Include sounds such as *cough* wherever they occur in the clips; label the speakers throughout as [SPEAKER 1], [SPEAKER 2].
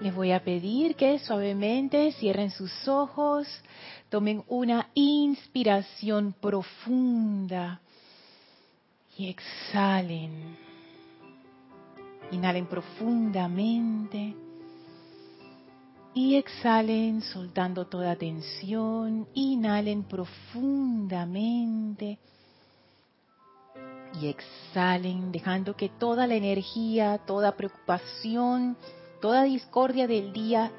[SPEAKER 1] Les voy a pedir que suavemente cierren sus ojos, tomen una inspiración profunda y exhalen. Inhalen profundamente y exhalen soltando toda tensión. Inhalen profundamente y exhalen dejando que toda la energía, toda preocupación, toda discordia del día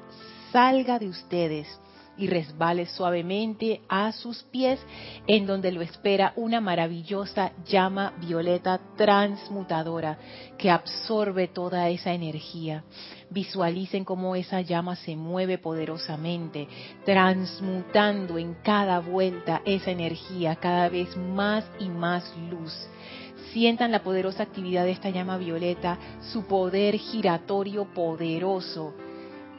[SPEAKER 1] salga de ustedes y resbale suavemente a sus pies, en donde lo espera una maravillosa llama violeta transmutadora que absorbe toda esa energía. Visualicen cómo esa llama se mueve poderosamente, transmutando en cada vuelta esa energía cada vez más y más luz sientan la poderosa actividad de esta llama violeta, su poder giratorio poderoso,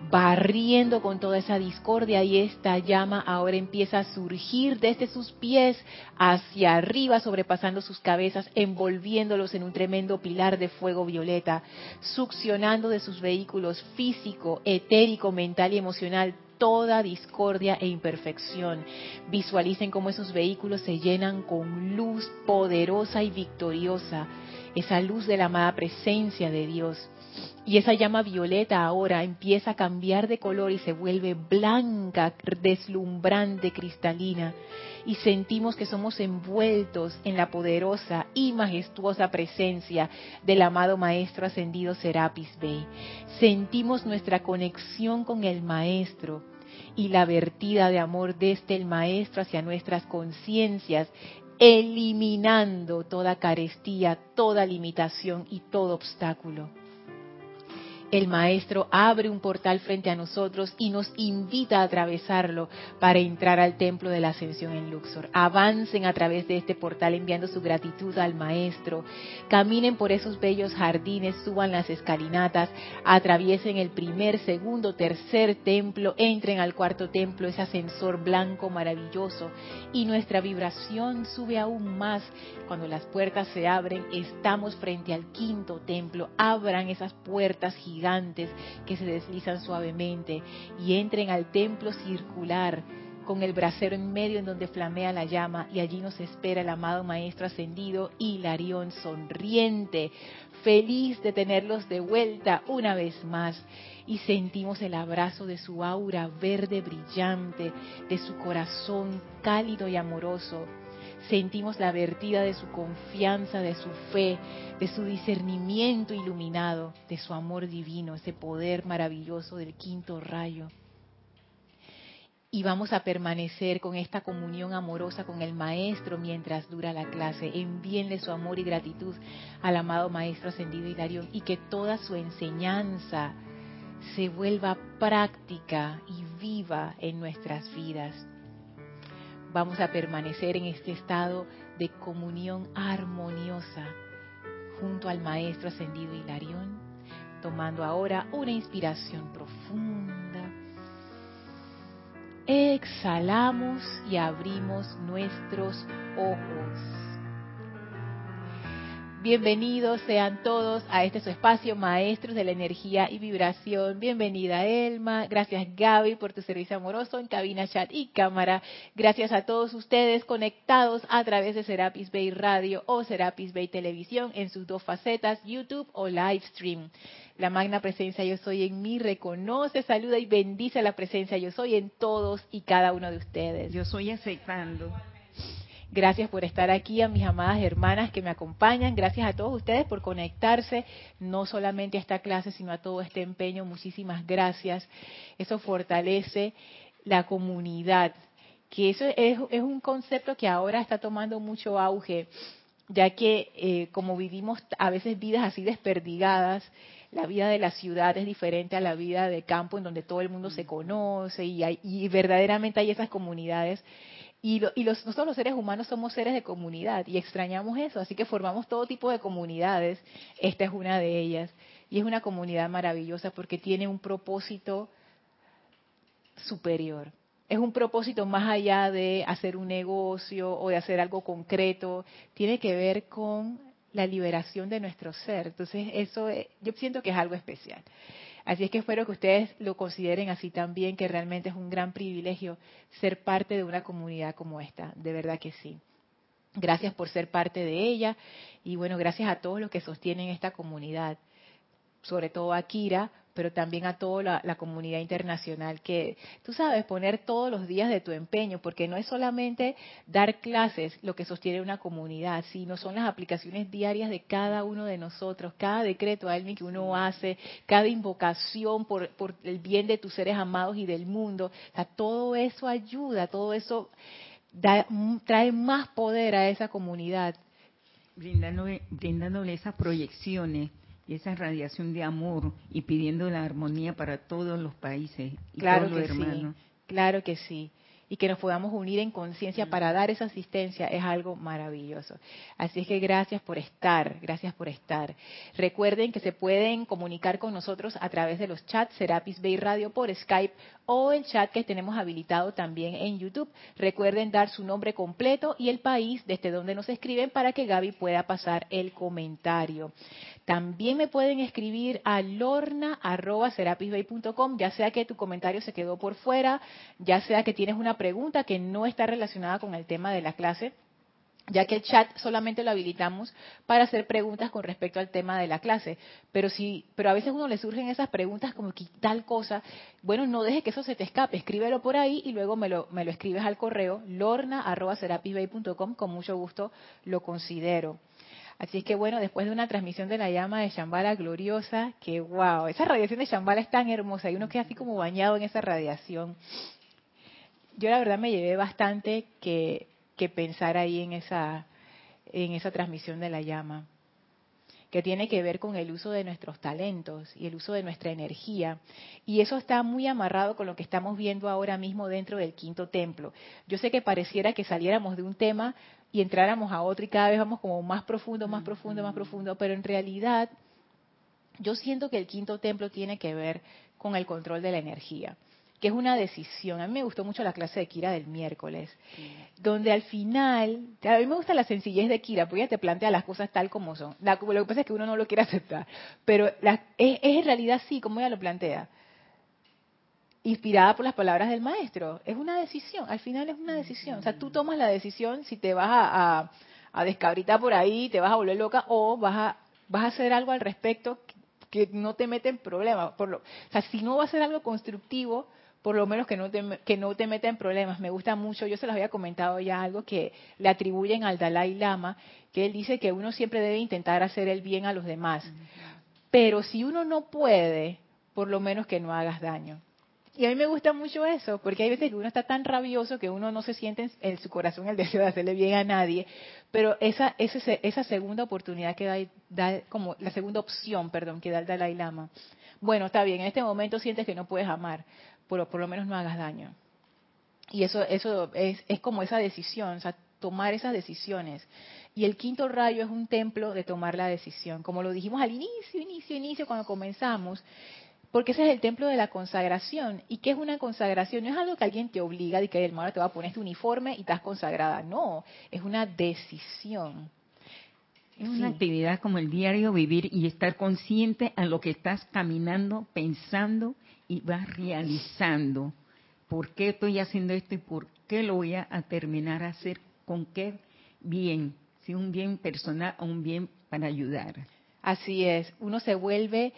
[SPEAKER 1] barriendo con toda esa discordia y esta llama ahora empieza a surgir desde sus pies hacia arriba, sobrepasando sus cabezas, envolviéndolos en un tremendo pilar de fuego violeta, succionando de sus vehículos físico, etérico, mental y emocional toda discordia e imperfección. Visualicen cómo esos vehículos se llenan con luz poderosa y victoriosa, esa luz de la amada presencia de Dios. Y esa llama violeta ahora empieza a cambiar de color y se vuelve blanca, deslumbrante, cristalina. Y sentimos que somos envueltos en la poderosa y majestuosa presencia del amado Maestro Ascendido Serapis Bey. Sentimos nuestra conexión con el Maestro y la vertida de amor desde el Maestro hacia nuestras conciencias, eliminando toda carestía, toda limitación y todo obstáculo el Maestro abre un portal frente a nosotros y nos invita a atravesarlo para entrar al templo de la ascensión en Luxor. Avancen a través de este portal enviando su gratitud al Maestro. Caminen por esos bellos jardines, suban las escalinatas, atraviesen el primer, segundo, tercer templo, entren al cuarto templo, ese ascensor blanco maravilloso y nuestra vibración sube aún más. Cuando las puertas se abren, estamos frente al quinto templo. Abran esas puertas gigantes que se deslizan suavemente y entren al templo circular con el brasero en medio en donde flamea la llama y allí nos espera el amado Maestro Ascendido Hilarión sonriente, feliz de tenerlos de vuelta una vez más. Y sentimos el abrazo de su aura verde brillante, de su corazón cálido y amoroso sentimos la vertida de su confianza, de su fe, de su discernimiento iluminado, de su amor divino, ese poder maravilloso del quinto rayo. Y vamos a permanecer con esta comunión amorosa con el Maestro mientras dura la clase. Envíenle su amor y gratitud al amado Maestro Ascendido Hilarión y que toda su enseñanza se vuelva práctica y viva en nuestras vidas vamos a permanecer en este estado de comunión armoniosa junto al Maestro Ascendido Hilarión, tomando ahora una inspiración profunda. Exhalamos y abrimos nuestros ojos. Bienvenidos sean todos a este su espacio, maestros de la energía y vibración. Bienvenida Elma, gracias Gaby por tu servicio amoroso en cabina, chat y cámara. Gracias a todos ustedes conectados a través de Serapis Bay Radio o Serapis Bay Televisión en sus dos facetas, YouTube o Livestream. La magna presencia yo soy en mí reconoce, saluda y bendice la presencia yo soy en todos y cada uno de ustedes.
[SPEAKER 2] Yo soy aceptando.
[SPEAKER 1] Gracias por estar aquí, a mis amadas hermanas que me acompañan. Gracias a todos ustedes por conectarse, no solamente a esta clase, sino a todo este empeño. Muchísimas gracias. Eso fortalece la comunidad, que eso es, un concepto que ahora está tomando mucho auge, ya que eh, como vivimos a veces vidas así desperdigadas, la vida de la ciudad es diferente a la vida de campo en donde todo el mundo se conoce y, y verdaderamente hay esas comunidades y, los, nosotros los seres humanos somos seres de comunidad y extrañamos eso, así que formamos todo tipo de comunidades. Esta es una de ellas. Y es una comunidad maravillosa porque tiene un propósito superior. Es un propósito más allá de hacer un negocio o de hacer algo concreto. Tiene que ver con la liberación de nuestro ser. Entonces, eso yo siento que es algo especial. Así es que espero que ustedes lo consideren así también, que realmente es un gran privilegio ser parte de una comunidad como esta, de verdad que sí. Gracias por ser parte de ella y bueno, gracias a todos los que sostienen esta comunidad, sobre todo a Kira, pero también a toda la, comunidad internacional que, tú sabes, poner todos los días de tu empeño, porque no es solamente dar clases lo que sostiene una comunidad, sino son las aplicaciones diarias de cada uno de nosotros, cada decreto Almi que uno hace, cada invocación por, por el bien de tus seres amados y del mundo, o sea, todo eso ayuda, todo eso trae más poder a esa comunidad.
[SPEAKER 2] Brindándole, brindándole esas proyecciones y esa radiación de amor y pidiendo la armonía para todos los países y
[SPEAKER 1] claro
[SPEAKER 2] todos
[SPEAKER 1] los hermanos. claro que sí y que nos podamos unir en conciencia para dar esa asistencia es algo maravilloso. Así es que gracias por estar, gracias por estar. Recuerden que se pueden comunicar con nosotros a través de los chats Serapis Bay Radio por Skype o el chat que tenemos habilitado también en YouTube. Recuerden dar su nombre completo y el país desde donde nos escriben para que Gaby pueda pasar el comentario. También me pueden escribir a lorna.serapisbay.com, ya sea que tu comentario se quedó por fuera, ya sea que tienes una pregunta que no está relacionada con el tema de la clase, ya que el chat solamente lo habilitamos para hacer preguntas con respecto al tema de la clase. Pero si, pero a veces uno le surgen esas preguntas como que tal cosa, bueno, no deje que eso se te escape, escríbelo por ahí y luego me lo, me lo escribes al correo lorna.serapisbay.com, con mucho gusto lo considero. Así es que bueno, después de una transmisión de la llama de Shambhala gloriosa, que wow, esa radiación de Shambhala es tan hermosa y uno queda así como bañado en esa radiación. Yo la verdad me llevé bastante que, pensar ahí en esa, en esa transmisión de la llama que tiene que ver con el uso de nuestros talentos y el uso de nuestra energía. Y eso está muy amarrado con lo que estamos viendo ahora mismo dentro del quinto templo. Yo sé que pareciera que saliéramos de un tema y entráramos a otro y cada vez vamos como más profundo, más profundo, más profundo, pero en realidad yo siento que el quinto templo tiene que ver con el control de la energía que es una decisión. A mí me gustó mucho la clase de Kira del miércoles, donde al final, a mí me gusta la sencillez de Kira, porque ella te plantea las cosas tal como son. lo que pasa es que uno no lo quiere aceptar, pero es, es, en realidad sí, como ella lo plantea. Inspirada por las palabras del maestro. Es una decisión, al final es una decisión. O sea, tú tomas la decisión si te vas a, a, descabritar por ahí, te vas a volver loca o vas a, vas a hacer algo al respecto que, no te mete en problemas. Por lo, o sea, si no va a ser algo constructivo, por lo menos que no te, que no te meta en problemas. Me gusta mucho, yo se los había comentado ya algo que le atribuyen al Dalai Lama, que él dice que uno siempre debe intentar hacer el bien a los demás. Pero si uno no puede, por lo menos que no hagas daño. Y a mí me gusta mucho eso, porque hay veces que uno está tan rabioso que uno no se siente en, su corazón el *laughs* deseo de hacerle bien a nadie, pero esa, esa, esa segunda oportunidad que da, da, como la segunda opción, perdón, que da el Dalai Lama. Bueno, está bien, en este momento sientes que no puedes amar, pero por lo menos no hagas daño. Y eso, eso es, es como esa decisión, o sea, tomar esas decisiones. Y el quinto rayo es un templo de tomar la decisión, como lo dijimos al inicio, inicio, inicio, cuando comenzamos, porque ese es el templo de la consagración. ¿Y qué es una consagración? No es algo que alguien te obliga de que el te va a poner este uniforme y estás consagrada. No, es una decisión.
[SPEAKER 2] Es una actividad como el diario vivir y estar consciente a lo que estás caminando, pensando y vas realizando. ¿Por qué estoy haciendo esto y por qué lo voy a, terminar a hacer? ¿Con qué bien? Si un bien personal o un bien para ayudar.
[SPEAKER 1] Así es, uno se vuelve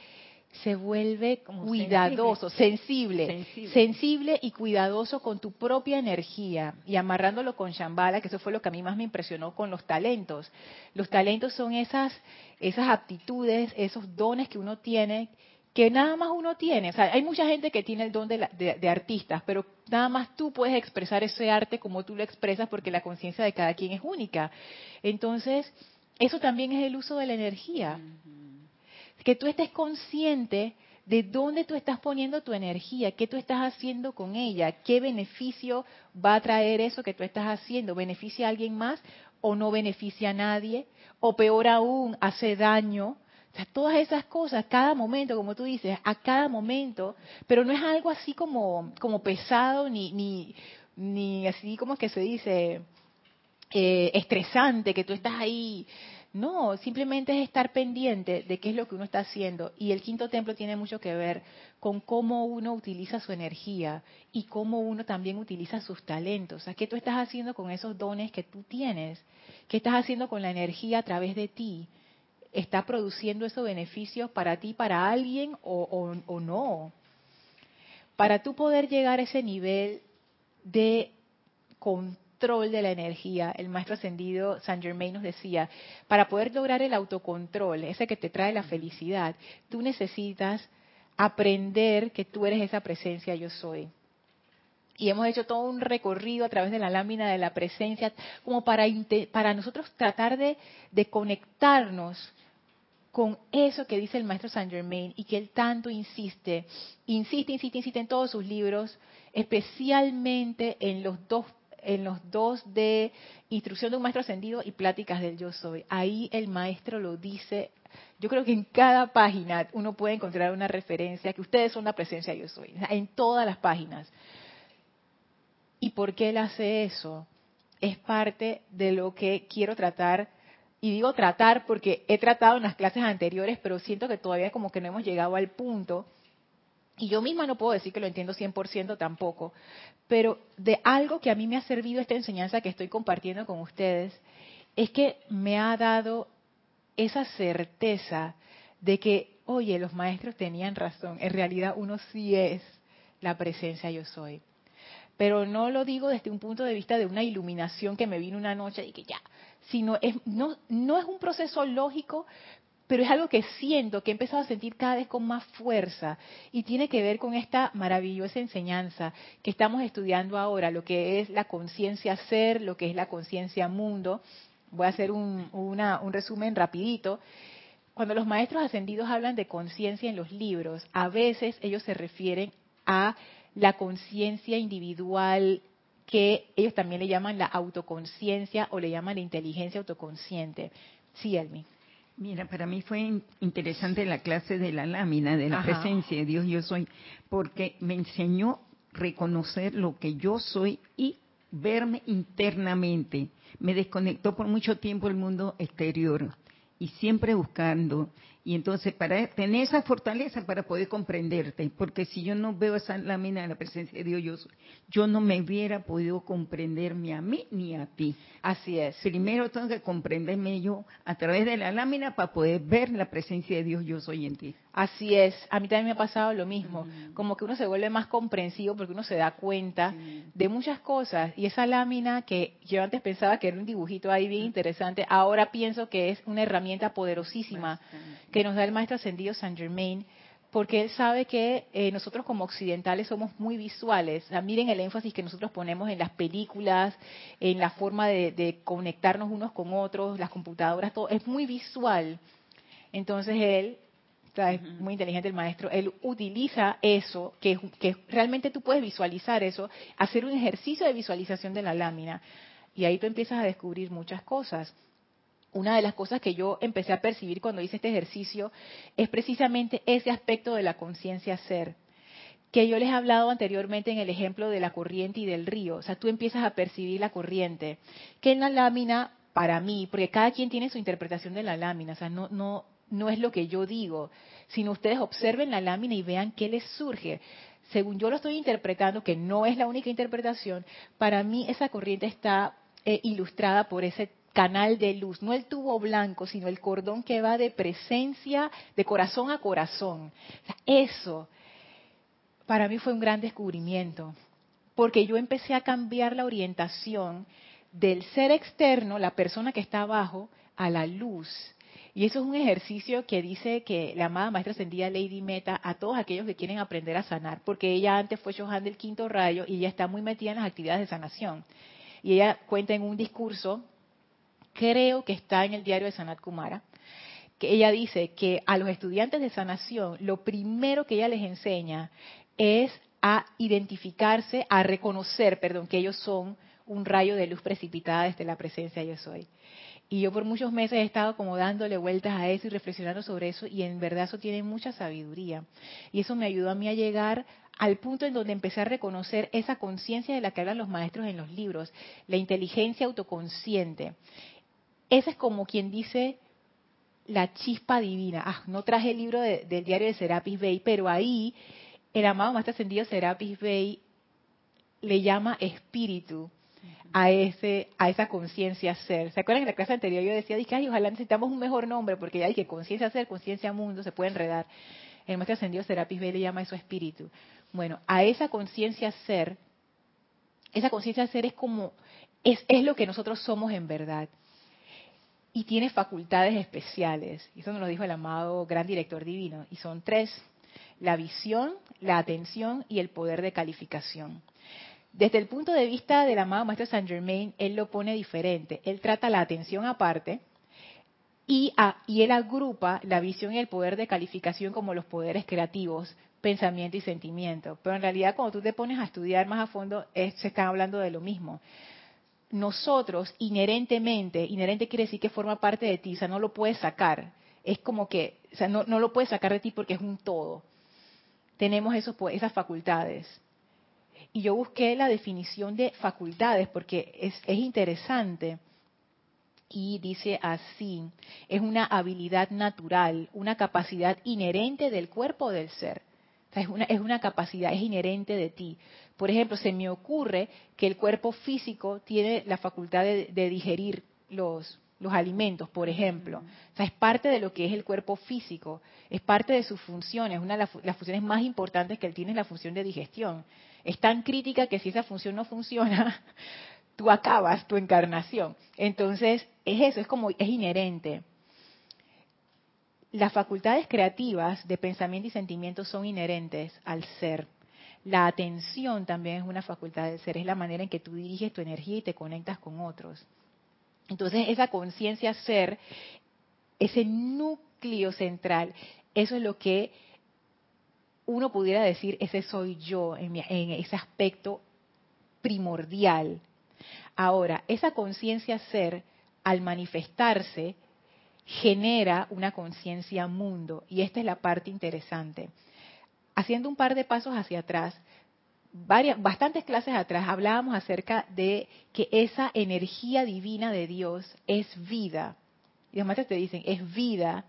[SPEAKER 1] se vuelve cuidadoso, sensible, sensible, y cuidadoso con tu propia energía y amarrándolo con Shambhala, que eso fue lo que a mí más me impresionó con los talentos. Los talentos son esas esas aptitudes, esos dones que uno tiene que nada más uno tiene. O sea, hay mucha gente que tiene el don de, de, artistas, pero nada más tú puedes expresar ese arte como tú lo expresas porque la conciencia de cada quien es única. Entonces, eso también es el uso de la energía. Que tú estés consciente de dónde tú estás poniendo tu energía, qué tú estás haciendo con ella, qué beneficio va a traer eso que tú estás haciendo. ¿Beneficia a alguien más o no beneficia a nadie? O peor aún, hace daño o sea, todas esas cosas, cada momento, como tú dices, a cada momento, pero no es algo así como, como pesado ni, ni, ni así como que se dice eh, estresante, que tú estás ahí. No, simplemente es estar pendiente de qué es lo que uno está haciendo. Y el quinto templo tiene mucho que ver con cómo uno utiliza su energía y cómo uno también utiliza sus talentos. O sea, ¿qué tú estás haciendo con esos dones que tú tienes? ¿Qué estás haciendo con la energía a través de ti? ¿Está produciendo esos beneficios para ti, para alguien o, o no? Para tú poder llegar a ese nivel de control de la energía, el maestro ascendido Saint Germain nos decía, para poder lograr el autocontrol, ese que te trae la felicidad, tú necesitas aprender que tú eres esa presencia yo soy. Y hemos hecho todo un recorrido a través de la lámina de la presencia, como para, para nosotros tratar de, de conectarnos con eso que dice el maestro Saint Germain y que él tanto insiste, insiste, insiste, insiste en todos sus libros, especialmente en los dos en los dos de instrucción de un maestro ascendido y pláticas del yo soy. Ahí el maestro lo dice. Yo creo que en cada página uno puede encontrar una referencia que ustedes son la presencia yo soy, en todas las páginas. ¿Y por qué él hace eso? Es parte de lo que quiero tratar y digo tratar porque he tratado en las clases anteriores, pero siento que todavía como que no hemos llegado al punto. Y yo misma no puedo decir que lo entiendo 100% tampoco, pero de algo que a mí me ha servido esta enseñanza que estoy compartiendo con ustedes, es que me ha dado esa certeza de que, oye, los maestros tenían razón, en realidad uno sí es la presencia yo soy. Pero no lo digo desde un punto de vista de una iluminación que me vino una noche y que ya, sino es, no, no es un proceso lógico, pero es algo que siento, que he empezado a sentir cada vez con más fuerza y tiene que ver con esta maravillosa enseñanza que estamos estudiando ahora, lo que es la conciencia ser, lo que es la conciencia mundo. Voy a hacer un, un resumen rapidito. Cuando los maestros ascendidos hablan de conciencia en los libros, a veces ellos se refieren a la conciencia individual que ellos también le llaman la autoconciencia o le llaman la inteligencia autoconsciente. Sí, Elmi.
[SPEAKER 2] Mira, para mí fue interesante la clase de la lámina, de la presencia de Dios yo soy, porque me enseñó reconocer lo que yo soy y verme internamente. Me desconectó por mucho tiempo el mundo exterior y siempre buscando y entonces, para tener esa fortaleza para poder comprenderte, porque si yo no veo esa lámina de la presencia de Dios, yo, yo no me hubiera podido comprenderme a mí ni a ti.
[SPEAKER 1] Así es.
[SPEAKER 2] Primero tengo que comprenderme yo a través de la lámina para poder ver la presencia de Dios yo soy en ti.
[SPEAKER 1] Así es. A mí también me ha pasado lo mismo. Como que uno se vuelve más comprensivo porque uno se da cuenta de muchas cosas. Y esa lámina que yo antes pensaba que era un dibujito ahí bien interesante, ahora pienso que es una herramienta poderosísima que nos da el maestro ascendido Saint Germain, porque él sabe que eh, nosotros como occidentales somos muy visuales. miren el énfasis que nosotros ponemos en las películas, en la forma de, conectarnos unos con otros, las computadoras, todo es muy visual. Entonces él, es muy inteligente el maestro, él utiliza eso, que, que realmente tú puedes visualizar eso, hacer un ejercicio de visualización de la lámina. Y ahí tú empiezas a descubrir muchas cosas una de las cosas que yo empecé a percibir cuando hice este ejercicio es precisamente ese aspecto de la conciencia ser, que yo les he hablado anteriormente en el ejemplo de la corriente y del río. O sea, tú empiezas a percibir la corriente, que en la lámina, para mí, porque cada quien tiene su interpretación de la lámina, o sea, no, no, no es lo que yo digo, sino ustedes observen la lámina y vean qué les surge según yo lo estoy interpretando, que no es la única interpretación, para mí esa corriente está eh, ilustrada por ese canal de luz, no el tubo blanco, sino el cordón que va de presencia, de corazón a corazón. eso para mí fue un gran descubrimiento, porque yo empecé a cambiar la orientación del ser externo, la persona que está abajo, a la luz. Y eso es un ejercicio que dice que la amada maestra ascendida Lady Meta a todos aquellos que quieren aprender a sanar, porque ella antes fue Johan del quinto rayo y ella está muy metida en las actividades de sanación. Y ella cuenta en un discurso creo que está en el diario de Sanat Kumara, que ella dice que a los estudiantes de sanación lo primero que ella les enseña es a identificarse, a reconocer, perdón, que ellos son un rayo de luz precipitada desde la presencia yo soy. Y yo por muchos meses he estado como dándole vueltas a eso y reflexionando sobre eso y en verdad eso tiene mucha sabiduría. Y eso me ayudó a mí a llegar al punto en donde empecé a reconocer esa conciencia de la que hablan los maestros en los libros, la inteligencia autoconsciente. Ese es como quien dice la chispa divina. Ah, no traje el libro del diario de Serapis Bey, pero ahí el amado Maestro Ascendido Serapis Bey le llama espíritu a ese a esa conciencia ser. ¿Se acuerdan que en la clase anterior yo decía, dije, ay, ojalá necesitamos un mejor nombre porque ya dije conciencia ser, conciencia mundo, se puede enredar. El maestro ascendido Serapis Bey le llama eso espíritu. Bueno, a esa conciencia ser, esa conciencia ser es como es, es lo que nosotros somos en verdad y tiene facultades especiales. Y eso nos lo dijo el amado gran director divino. Y son tres, la visión, la atención y el poder de calificación. Desde el punto de vista del amado Maestro Saint Germain, él lo pone diferente. Él trata la atención aparte y, y él agrupa la visión y el poder de calificación como los poderes creativos, pensamiento y sentimiento. Pero en realidad cuando tú te pones a estudiar más a fondo, se están hablando de lo mismo nosotros inherentemente, inherente quiere decir que forma parte de ti, o sea, no lo puedes sacar. Es como que, o sea, no, no lo puedes sacar de ti porque es un todo. Tenemos esos, esas facultades. Y yo busqué la definición de facultades porque es, es interesante. Y dice así, es una habilidad natural, una capacidad inherente del cuerpo del ser. Es, una, es una capacidad, es inherente de ti. Por ejemplo, se me ocurre que el cuerpo físico tiene la facultad de, digerir los, los alimentos, por ejemplo. O sea, es parte de lo que es el cuerpo físico, es parte de sus funciones. Una de las, funciones más importantes que él tiene es la función de digestión. Es tan crítica que si esa función no funciona, *laughs* tú acabas tu encarnación. Entonces, es eso, es como, es inherente. Las facultades creativas de pensamiento y sentimiento son inherentes al ser. La atención también es una facultad del ser, es la manera en que tú diriges tu energía y te conectas con otros. Entonces, esa conciencia ser, ese núcleo central, eso es lo que uno pudiera decir, ese soy yo en, en ese aspecto primordial. Ahora, esa conciencia ser, al manifestarse, genera una conciencia mundo. Y esta es la parte interesante haciendo un par de pasos hacia atrás, varias, bastantes clases atrás hablábamos acerca de que esa energía divina de Dios es vida. Y los maestros te dicen, es vida,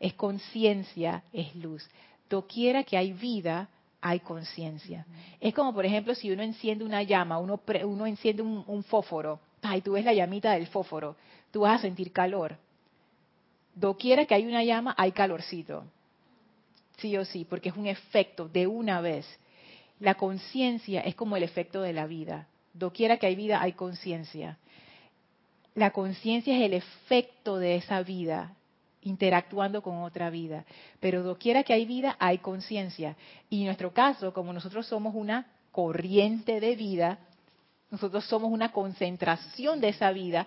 [SPEAKER 1] es conciencia, es luz. Doquiera que hay vida, hay conciencia. Es como, por ejemplo, si uno enciende una llama, uno, uno enciende un, un fósforo, y tú ves la llamita del fósforo, tú vas a sentir calor. Doquiera que hay una llama, hay calorcito sí o sí, porque es un efecto de una vez. La conciencia es como el efecto de la vida. Doquiera que hay vida, hay conciencia. La conciencia es el efecto de esa vida, interactuando con otra vida. Pero doquiera que hay vida, hay conciencia. Y en nuestro caso, como nosotros somos una corriente de vida, nosotros somos una concentración de esa vida,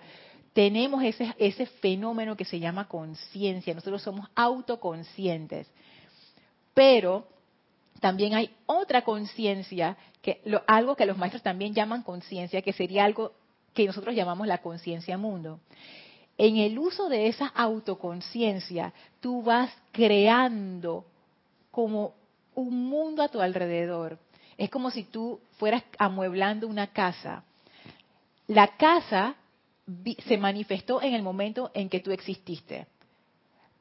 [SPEAKER 1] tenemos ese, ese fenómeno que se llama conciencia. Nosotros somos autoconscientes. Pero también hay otra conciencia, que algo que los maestros también llaman conciencia, que sería algo que nosotros llamamos la conciencia mundo. En el uso de esa autoconciencia, tú vas creando como un mundo a tu alrededor. Es como si tú fueras amueblando una casa. La casa se manifestó en el momento en que tú exististe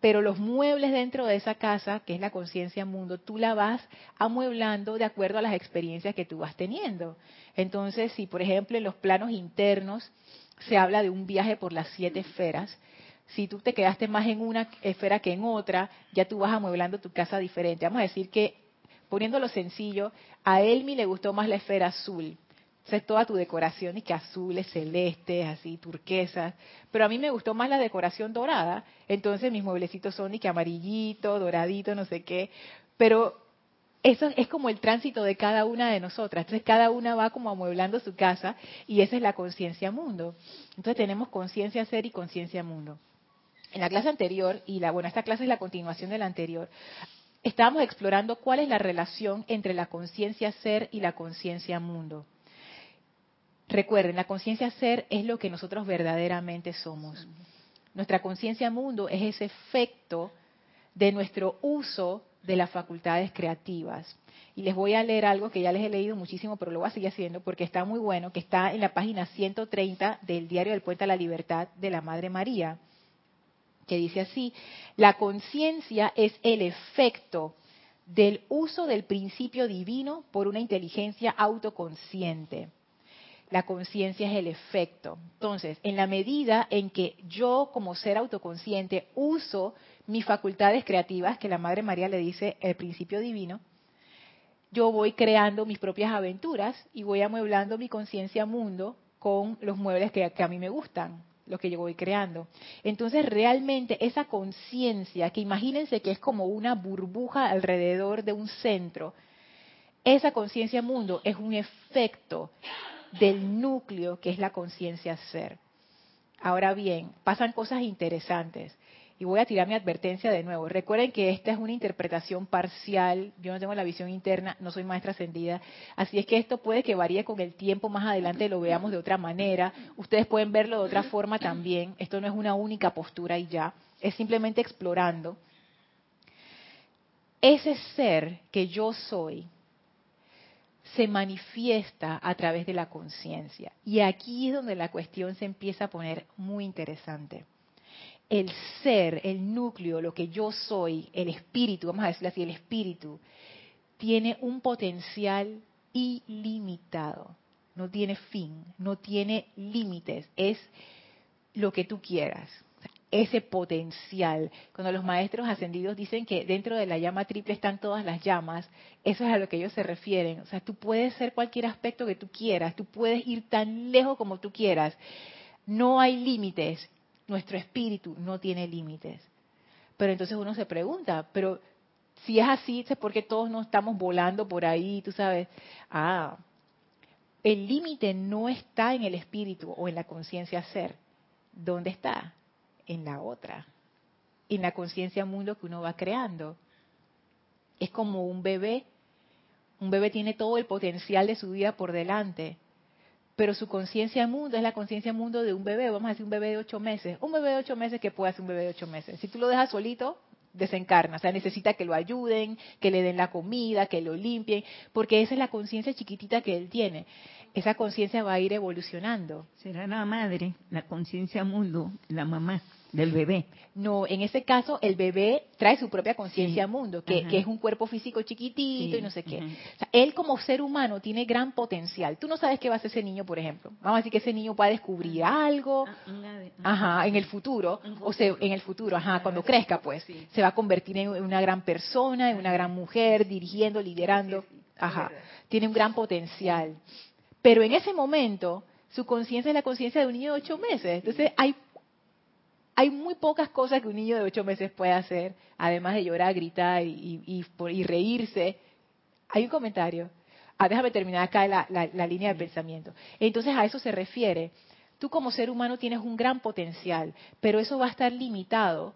[SPEAKER 1] pero los muebles dentro de esa casa, que es la conciencia mundo, tú la vas amueblando de acuerdo a las experiencias que tú vas teniendo. Entonces, si por ejemplo en los planos internos se habla de un viaje por las siete esferas, si tú te quedaste más en una esfera que en otra, ya tú vas amueblando tu casa diferente. Vamos a decir que, poniéndolo sencillo, a Elmi le gustó más la esfera azul, es toda tu decoración y que azules, celestes, así, turquesas. Pero a mí me gustó más la decoración dorada. Entonces mis mueblecitos son y que amarillito, doradito, no sé qué. Pero eso es como el tránsito de cada una de nosotras. Entonces cada una va como amueblando su casa y esa es la conciencia mundo. Entonces tenemos conciencia ser y conciencia mundo. En la clase anterior, y la, bueno, esta clase es la continuación de la anterior, estábamos explorando cuál es la relación entre la conciencia ser y la conciencia mundo. Recuerden, la conciencia ser es lo que nosotros verdaderamente somos. Nuestra conciencia mundo es ese efecto de nuestro uso de las facultades creativas. Y les voy a leer algo que ya les he leído muchísimo, pero lo voy a seguir haciendo porque está muy bueno, que está en la página 130 del Diario del Puente a la Libertad de la Madre María. que dice así, la conciencia es el efecto del uso del principio divino por una inteligencia autoconsciente. La conciencia es el efecto. Entonces, en la medida en que yo como ser autoconsciente uso mis facultades creativas, que la Madre María le dice el principio divino, yo voy creando mis propias aventuras y voy amueblando mi conciencia mundo con los muebles que, a mí me gustan, los que yo voy creando. Entonces, realmente esa conciencia, que imagínense que es como una burbuja alrededor de un centro, esa conciencia mundo es un efecto del núcleo que es la conciencia ser. Ahora bien, pasan cosas interesantes. Y voy a tirar mi advertencia de nuevo. Recuerden que esta es una interpretación parcial. Yo no tengo la visión interna, no soy maestra ascendida. Así es que esto puede que varíe con el tiempo. Más adelante lo veamos de otra manera. Ustedes pueden verlo de otra forma también. Esto no es una única postura y ya. Es simplemente explorando. Ese ser que yo soy, se manifiesta a través de la conciencia. Y aquí es donde la cuestión se empieza a poner muy interesante. El ser, el núcleo, lo que yo soy, el espíritu, vamos a decirlo así, el espíritu, tiene un potencial ilimitado, no tiene fin, no tiene límites, es lo que tú quieras ese potencial. Cuando los maestros ascendidos dicen que dentro de la llama triple están todas las llamas, eso es a lo que ellos se refieren. O sea, tú puedes ser cualquier aspecto que tú quieras, tú puedes ir tan lejos como tú quieras. No hay límites. Nuestro espíritu no tiene límites. Pero entonces uno se pregunta, pero si es así, es porque todos no estamos volando por ahí, tú sabes. Ah, el límite no está en el espíritu o en la conciencia ser. ¿Dónde está? En la otra, en la conciencia mundo que uno va creando. Es como un bebé. Un bebé tiene todo el potencial de su vida por delante, pero su conciencia mundo es la conciencia mundo de un bebé, vamos a decir un bebé de ocho meses. Un bebé de ocho meses, que puede hacer un bebé de ocho meses? Si tú lo dejas solito, desencarna, o sea, necesita que lo ayuden, que le den la comida, que lo limpien, porque esa es la conciencia chiquitita que él tiene. Esa conciencia va a ir evolucionando.
[SPEAKER 2] Será la madre, la conciencia mundo, la mamá del bebé.
[SPEAKER 1] No, en ese caso el bebé trae su propia conciencia mundo, que, es un cuerpo físico chiquitito y no sé qué. él como ser humano tiene gran potencial. Tú no sabes qué va a hacer ese niño, por ejemplo. Vamos a decir que ese niño va a descubrir algo, ah, ajá, en el futuro, o sea, en el futuro, ajá, cuando crezca, pues, se va a convertir en una gran persona, en una gran mujer, dirigiendo, liderando, ajá, tiene un gran potencial. Pero en ese momento, su conciencia es la conciencia de un niño de ocho meses. Entonces, hay hay muy pocas cosas que un niño de ocho meses puede hacer, además de llorar, gritar y, reírse. Hay un comentario. Ah, déjame terminar acá la, la línea de pensamiento. Entonces a eso se refiere. Tú como ser humano tienes un gran potencial, pero eso va a estar limitado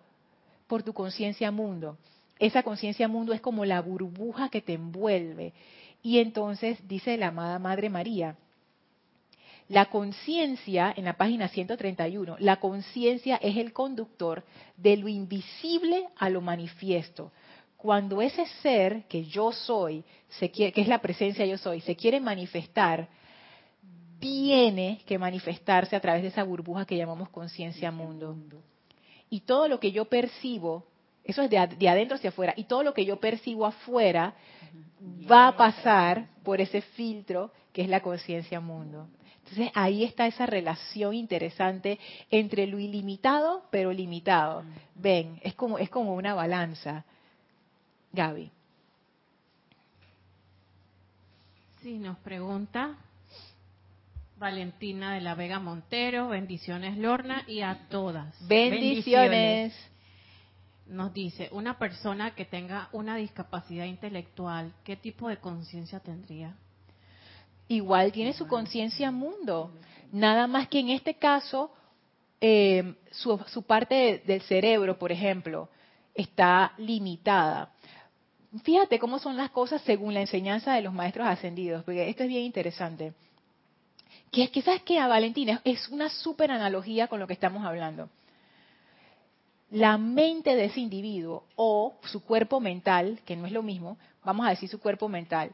[SPEAKER 1] por tu conciencia mundo. Esa conciencia mundo es como la burbuja que te envuelve. Y entonces dice la amada Madre María, la conciencia, en la página 131, la conciencia es el conductor de lo invisible a lo manifiesto. Cuando ese ser que yo soy, que es la presencia yo soy, se quiere manifestar, tiene que manifestarse a través de esa burbuja que llamamos conciencia mundo. Y todo lo que yo percibo, eso es de, de, adentro hacia afuera, y todo lo que yo percibo afuera va a pasar por ese filtro que es la conciencia mundo. Entonces ahí está esa relación interesante entre lo ilimitado pero limitado. Ven, es como, es como una balanza. Gaby.
[SPEAKER 3] Sí, nos pregunta Valentina de la Vega Montero, bendiciones Lorna y a todas.
[SPEAKER 1] bendiciones.
[SPEAKER 3] Nos dice, una persona que tenga una discapacidad intelectual, ¿qué tipo de conciencia tendría?
[SPEAKER 1] igual tiene su conciencia mundo. Nada más que en este caso, eh, su, su, parte del cerebro, por ejemplo, está limitada. Fíjate cómo son las cosas según la enseñanza de los maestros ascendidos, porque esto es bien interesante. Que quizás que a Valentina es una súper analogía con lo que estamos hablando. La mente de ese individuo o su cuerpo mental, que no es lo mismo, vamos a decir su cuerpo mental,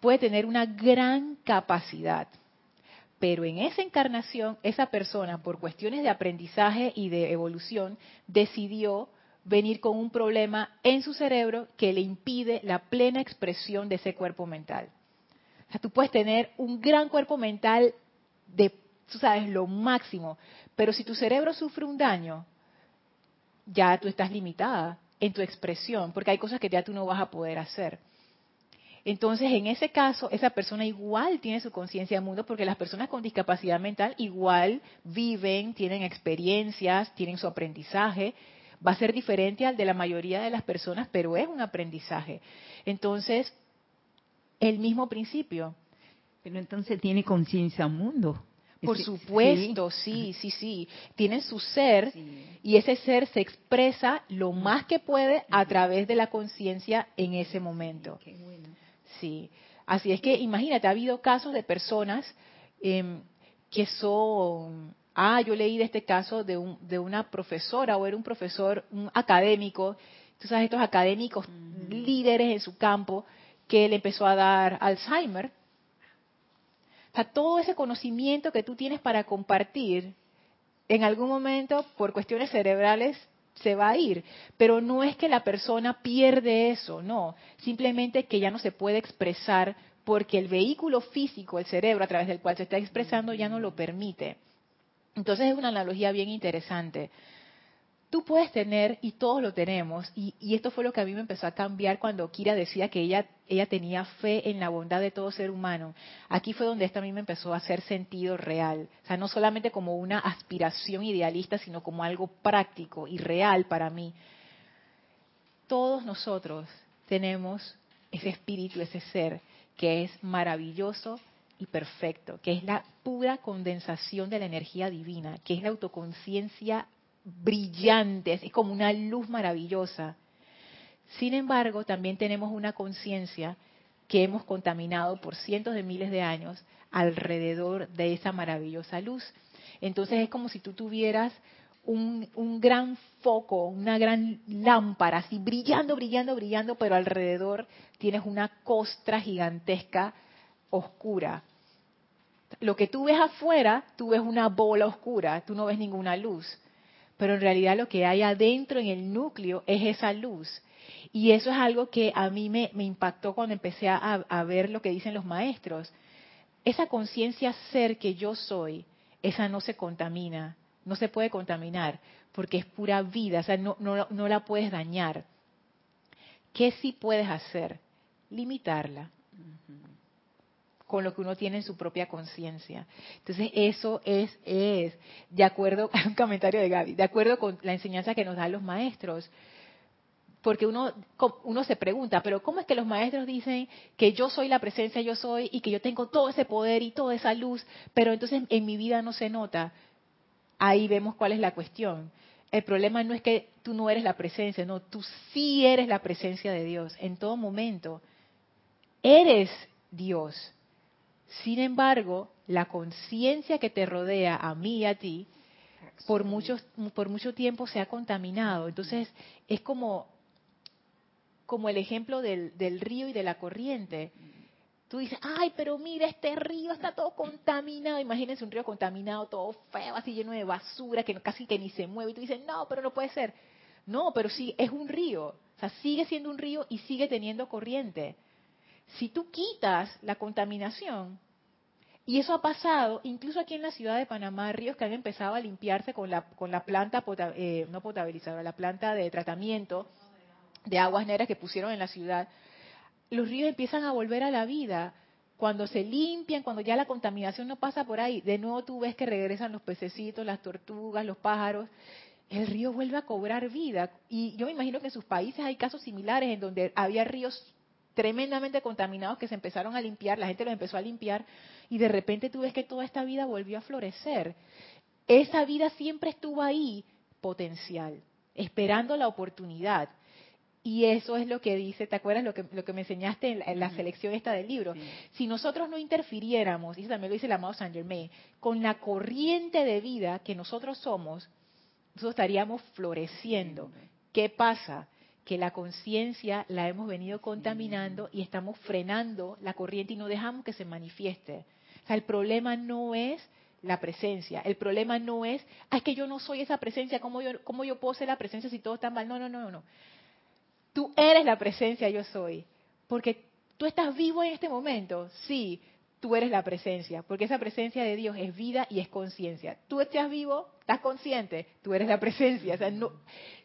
[SPEAKER 1] puede tener una gran capacidad, pero en esa encarnación, esa persona, por cuestiones de aprendizaje y de evolución, decidió venir con un problema en su cerebro que le impide la plena expresión de ese cuerpo mental. O sea, tú puedes tener un gran cuerpo mental de, tú sabes, lo máximo, pero si tu cerebro sufre un daño, ya tú estás limitada en tu expresión, porque hay cosas que ya tú no vas a poder hacer. Entonces, en ese caso, esa persona igual tiene su conciencia del mundo porque las personas con discapacidad mental igual viven, tienen experiencias, tienen su aprendizaje. Va a ser diferente al de la mayoría de las personas, pero es un aprendizaje. Entonces, el mismo principio.
[SPEAKER 2] Pero entonces tiene conciencia mundo.
[SPEAKER 1] Por supuesto, sí, sí, sí. Tienen su ser y ese ser se expresa lo más que puede a través de la conciencia en ese momento. Qué bueno. Sí. Así es que imagínate, ha habido casos de personas em, que son, ah, yo leí de este caso de, un, de una profesora o era un profesor, un académico, tú sabes, estos académicos líderes en su campo, que le empezó a dar Alzheimer. O sea, todo ese conocimiento que tú tienes para compartir, en algún momento, por cuestiones cerebrales, se va a ir. Pero no es que la persona pierde eso, no. Simplemente que ya no se puede expresar porque el vehículo físico, el cerebro a través del cual se está expresando, ya no lo permite. Entonces es una analogía bien interesante tú puedes tener, y todos lo tenemos, y, esto fue lo que a mí me empezó a cambiar cuando Kira decía que ella, ella tenía fe en la bondad de todo ser humano. Aquí fue donde esto a mí me empezó a hacer sentido real. O sea, no solamente como una aspiración idealista, sino como algo práctico y real para mí. Todos nosotros tenemos ese espíritu, ese ser, que es maravilloso y perfecto, que es la pura condensación de la energía divina, que es la autoconciencia brillantes, es como una luz maravillosa. Sin embargo, también tenemos una conciencia que hemos contaminado por cientos de miles de años alrededor de esa maravillosa luz. Entonces es como si tú tuvieras un, un, gran foco, una gran lámpara, así brillando, brillando, brillando, pero alrededor tienes una costra gigantesca oscura. Lo que tú ves afuera, tú ves una bola oscura, tú no ves ninguna luz pero en realidad lo que hay adentro en el núcleo es esa luz. Y eso es algo que a mí me, impactó cuando empecé a, ver lo que dicen los maestros. Esa conciencia ser que yo soy, esa no se contamina, no se puede contaminar, porque es pura vida, o sea, no, no, no la puedes dañar. ¿Qué sí puedes hacer? Limitarla con lo que uno tiene en su propia conciencia. Entonces, eso es, es, de acuerdo, *laughs* un comentario de Gaby, de acuerdo con la enseñanza que nos dan los maestros. Porque uno, uno se pregunta, pero ¿cómo es que los maestros dicen que yo soy la presencia, yo soy, y que yo tengo todo ese poder y toda esa luz, pero entonces en mi vida no se nota? Ahí vemos cuál es la cuestión. El problema no es que tú no eres la presencia, no, tú sí eres la presencia de Dios en todo momento. Eres Dios. Sin embargo, la conciencia que te rodea a mí y a ti, por, por mucho tiempo se ha contaminado. Entonces, es como, como el ejemplo del, del río y de la corriente. Tú dices, ay, pero mira, este río está todo contaminado. Imagínense un río contaminado, todo feo, así lleno de basura, que casi que ni se mueve. Y tú dices, no, pero no puede ser. No, pero sí, es un río. O sea, sigue siendo un río y sigue teniendo corriente. Si tú quitas la contaminación, y eso ha pasado incluso aquí en la ciudad de Panamá, ríos que han empezado a limpiarse con la, con la planta, eh, no potabilizadora, la planta de tratamiento de aguas negras que pusieron en la ciudad, los ríos empiezan a volver a la vida. Cuando se limpian, cuando ya la contaminación no pasa por ahí, de nuevo tú ves que regresan los pececitos, las tortugas, los pájaros, el río vuelve a cobrar vida. Y yo me imagino que en sus países hay casos similares en donde había ríos tremendamente contaminados que se empezaron a limpiar, la gente los empezó a limpiar y de repente tú ves que toda esta vida volvió a florecer. Esa vida siempre estuvo ahí, potencial, esperando la oportunidad. Y eso es lo que dice, ¿te acuerdas lo que, lo que me enseñaste en la, selección esta del libro? Si nosotros no interfiriéramos, y eso también lo dice el amado Saint Germain, con la corriente de vida que nosotros somos, nosotros estaríamos floreciendo. ¿Qué pasa? Que la conciencia la hemos venido contaminando y estamos frenando la corriente y no dejamos que se manifieste. O sea, el problema no es la presencia. El problema no es, ah, es que yo no soy esa presencia, ¿cómo yo, cómo yo puedo ser la presencia si todo está mal? No, no, no, no. Tú eres la presencia, yo soy. Porque tú estás vivo en este momento, sí, tú eres la presencia, porque esa presencia de Dios es vida y es conciencia. Tú estás vivo, estás consciente, tú eres la presencia. O sea, no,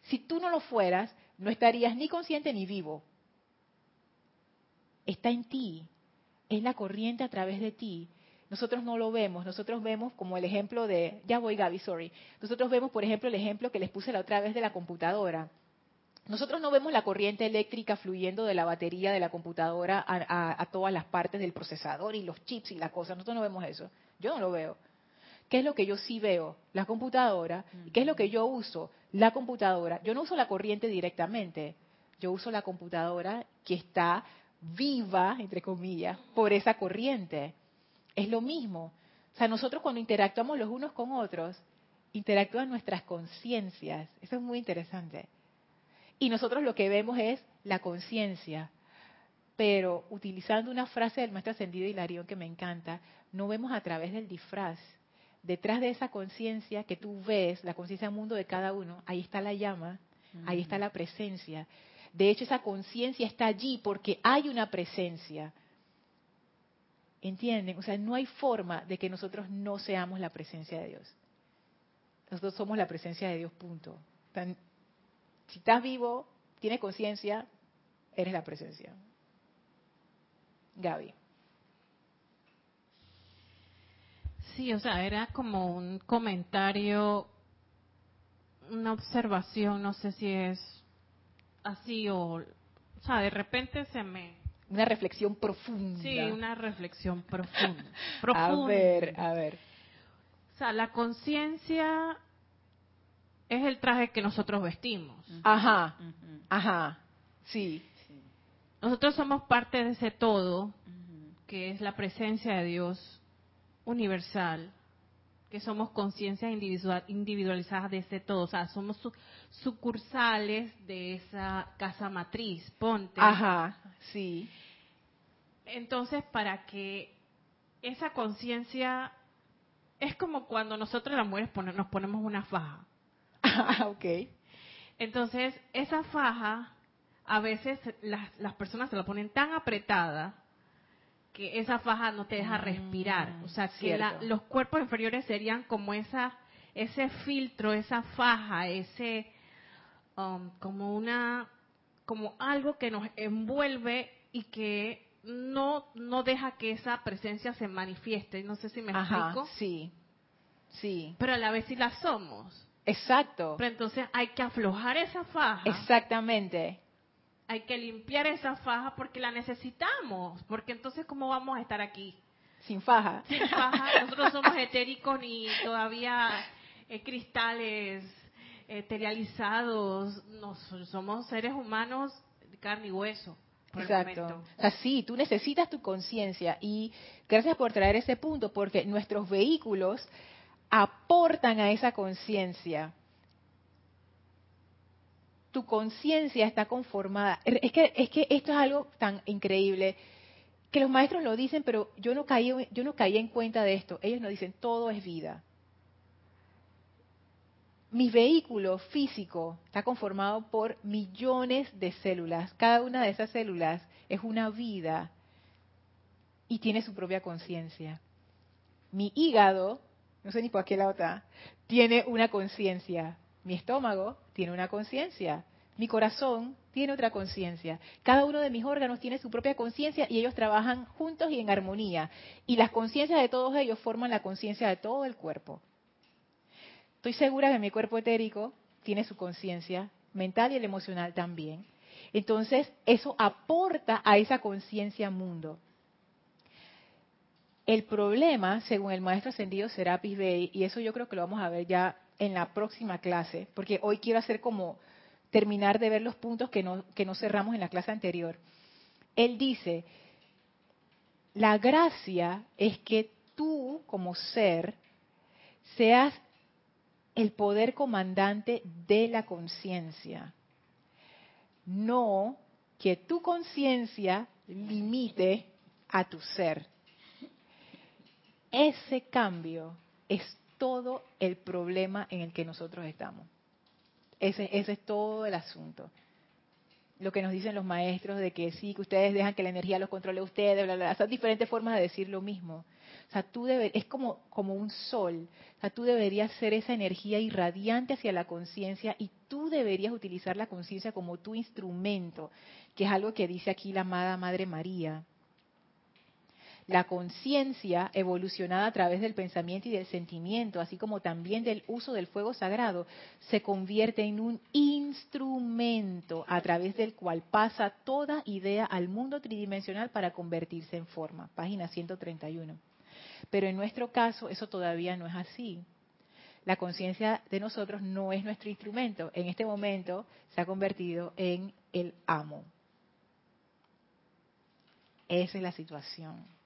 [SPEAKER 1] si tú no lo fueras, no estarías ni consciente ni vivo. Está en ti, es la corriente a través de ti. Nosotros no lo vemos, nosotros vemos como el ejemplo de, ya voy Gaby, sorry, nosotros vemos por ejemplo el ejemplo que les puse la otra vez de la computadora. Nosotros no vemos la corriente eléctrica fluyendo de la batería de la computadora a, todas las partes del procesador y los chips y las cosas. Nosotros no vemos eso. Yo no lo veo. ¿Qué es lo que yo sí veo? La computadora. ¿Qué es lo que yo uso? La computadora. Yo no uso la corriente directamente. Yo uso la computadora que está viva, entre comillas, por esa corriente. Es lo mismo. O sea, nosotros cuando interactuamos los unos con otros, interactúan nuestras conciencias. Eso es muy interesante. Y nosotros lo que vemos es la conciencia. Pero utilizando una frase del maestro ascendido Hilarión que me encanta, no vemos a través del disfraz. Detrás de esa conciencia que tú ves, la conciencia mundo de cada uno, ahí está la llama, ahí está la presencia. De hecho, esa conciencia está allí porque hay una presencia. ¿Entienden? O sea, no hay forma de que nosotros no seamos la presencia de Dios. Nosotros somos la presencia de Dios, punto. Si estás vivo, tienes conciencia, eres la presencia. Gaby.
[SPEAKER 3] Sí, o sea, era como un comentario, una observación, no sé si es así o, o sea, de repente se me...
[SPEAKER 1] Una reflexión profunda.
[SPEAKER 3] Sí, una reflexión profunda. *laughs*
[SPEAKER 1] profunda. A ver, a ver.
[SPEAKER 3] O sea, la conciencia es el traje que nosotros vestimos.
[SPEAKER 1] Ajá, ajá, sí.
[SPEAKER 3] Nosotros somos parte de ese todo, que es la presencia de Dios universal, que somos conciencias individualizadas de ese todo, o sea, somos sucursales de esa casa matriz, ponte.
[SPEAKER 1] Ajá, sí.
[SPEAKER 3] Entonces, para que esa conciencia es como cuando nosotros las mujeres nos ponemos una faja.
[SPEAKER 1] Ah, ok.
[SPEAKER 3] Entonces, esa faja, a veces las, las personas se la ponen tan apretada que esa faja no te deja respirar. O sea, que los cuerpos inferiores serían como esa ese filtro, esa faja, ese um, como una como algo que nos envuelve y que no no deja que esa presencia se manifieste. No sé si me explico.
[SPEAKER 1] Sí, sí.
[SPEAKER 3] Pero a la vez sí la somos.
[SPEAKER 1] Exacto.
[SPEAKER 3] Pero entonces hay que aflojar esa faja.
[SPEAKER 1] Exactamente.
[SPEAKER 3] Hay que limpiar esa faja porque la necesitamos. Porque entonces, ¿cómo vamos a estar aquí?
[SPEAKER 1] Sin faja. *laughs*
[SPEAKER 3] Sin faja. Nosotros somos etéricos ni todavía eh, cristales eterializados. Nos, somos seres humanos de carne y hueso.
[SPEAKER 1] Exacto. Así, tú necesitas tu conciencia y gracias por traer ese punto porque nuestros vehículos aportan a esa conciencia. Tu conciencia está conformada. Es que, es que esto es algo tan increíble que los maestros lo dicen, pero yo no caí, yo no caí en cuenta de esto. Ellos nos dicen, todo es vida. Mi vehículo físico está conformado por millones de células. Cada una de esas células es una vida y tiene su propia conciencia. Mi hígado no sé ni por qué la otra, tiene una conciencia. Mi estómago tiene una conciencia. Mi corazón tiene otra conciencia. Cada uno de mis órganos tiene su propia conciencia y ellos trabajan juntos y en armonía. Y las conciencias de todos ellos forman la conciencia de todo el cuerpo. Estoy segura que mi cuerpo etérico tiene su conciencia mental y el emocional también. Entonces, eso aporta a esa conciencia mundo. El problema, según el maestro ascendido Serapis Bey, y eso yo creo que lo vamos a ver ya en la próxima clase, porque hoy quiero hacer como terminar de ver los puntos que no, que no cerramos en la clase anterior. Él dice, la gracia es que tú como ser seas el poder comandante de la conciencia, no que tu conciencia limite a tu ser. ese cambio es todo el problema en el que nosotros estamos. Ese, es todo el asunto. Lo que nos dicen los maestros de que sí, que ustedes dejan que la energía los controle a ustedes, bla, bla, bla. Diferentes formas de decir lo mismo. O sea, tú es como, como un sol. O sea, tú deberías ser esa energía irradiante hacia la conciencia y tú deberías utilizar la conciencia como tu instrumento, que es algo que dice aquí la amada Madre María. La conciencia evolucionada a través del pensamiento y del sentimiento, así como también del uso del fuego sagrado, se convierte en un instrumento a través del cual pasa toda idea al mundo tridimensional para convertirse en forma. Página 131. Pero en nuestro caso eso todavía no es así. La conciencia de nosotros no es nuestro instrumento. En este momento se ha convertido en el amo. Esa es la situación.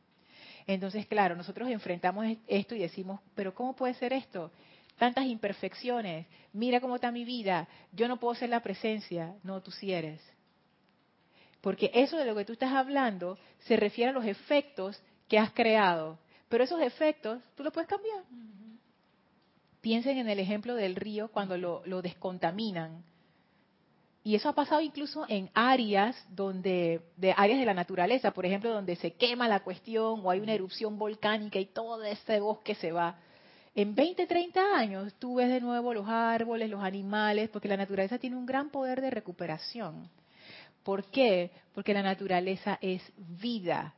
[SPEAKER 1] Entonces, claro, nosotros enfrentamos esto y decimos, pero ¿cómo puede ser esto? Tantas imperfecciones, mira cómo está mi vida, yo no puedo ser la presencia, no, tú sí eres. Porque eso de lo que tú estás hablando se refiere a los efectos que has creado, pero esos efectos tú los puedes cambiar. Piensen en el ejemplo del río cuando lo, lo descontaminan y eso ha pasado incluso en áreas donde, de áreas de la naturaleza, por ejemplo, donde se quema la cuestión o hay una erupción volcánica y todo ese bosque se va. En 20, 30 años tú ves de nuevo los árboles, los animales, porque la naturaleza tiene un gran poder de recuperación. ¿Por qué? Porque la naturaleza es vida.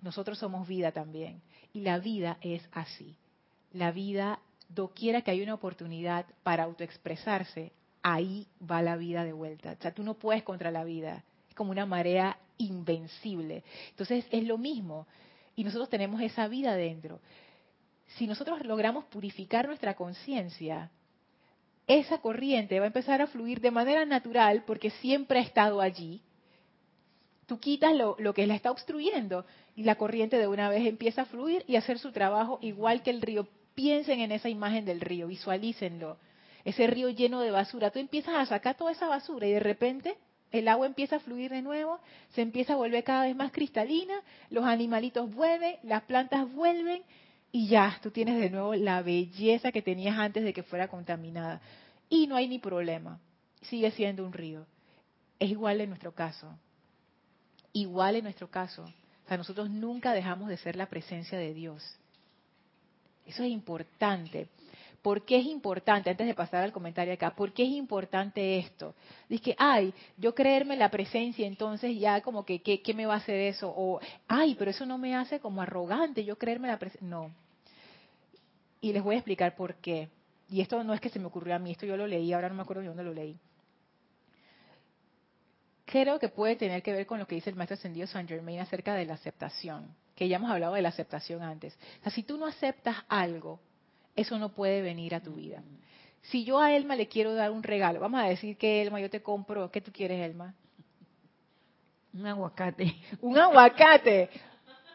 [SPEAKER 1] Nosotros somos vida también. Y la vida es así. La vida, doquiera que hay una oportunidad para autoexpresarse, ahí va la vida de vuelta. O sea, tú no puedes contra la vida. Es como una marea invencible. Entonces es lo mismo. Y nosotros tenemos esa vida dentro. Si nosotros logramos purificar nuestra conciencia, esa corriente va a empezar a fluir de manera natural porque siempre ha estado allí. Tú quitas lo, lo que la está obstruyendo y la corriente de una vez empieza a fluir y hacer su trabajo igual que el río. Piensen en esa imagen del río, visualícenlo ese río lleno de basura. Tú empiezas a sacar toda esa basura y de repente el agua empieza a fluir de nuevo, se empieza a volver cada vez más cristalina, los animalitos vuelven, las plantas vuelven y ya, tú tienes de nuevo la belleza que tenías antes de que fuera contaminada. Y no hay ni problema, sigue siendo un río. Es igual en nuestro caso. Igual en nuestro caso. O sea, nosotros nunca dejamos de ser la presencia de Dios. Eso es importante. ¿Por qué es importante, antes de pasar al comentario acá, por qué es importante esto? Dice, ay, yo creerme la presencia, entonces ya como que, ¿qué, me va a hacer eso? O, ay, pero eso no me hace como arrogante, yo creerme la presencia. No. Y les voy a explicar por qué. Y esto no es que se me ocurrió a mí, esto yo lo leí, ahora no me acuerdo de dónde lo leí. Creo que puede tener que ver con lo que dice el maestro ascendido San Germain acerca de la aceptación, que ya hemos hablado de la aceptación antes. O sea, si tú no aceptas algo, eso no puede venir a tu vida. Si yo a Elma le quiero dar un regalo, vamos a decir que Elma, yo te compro, ¿qué tú quieres, Elma?
[SPEAKER 2] Un aguacate.
[SPEAKER 1] Un aguacate.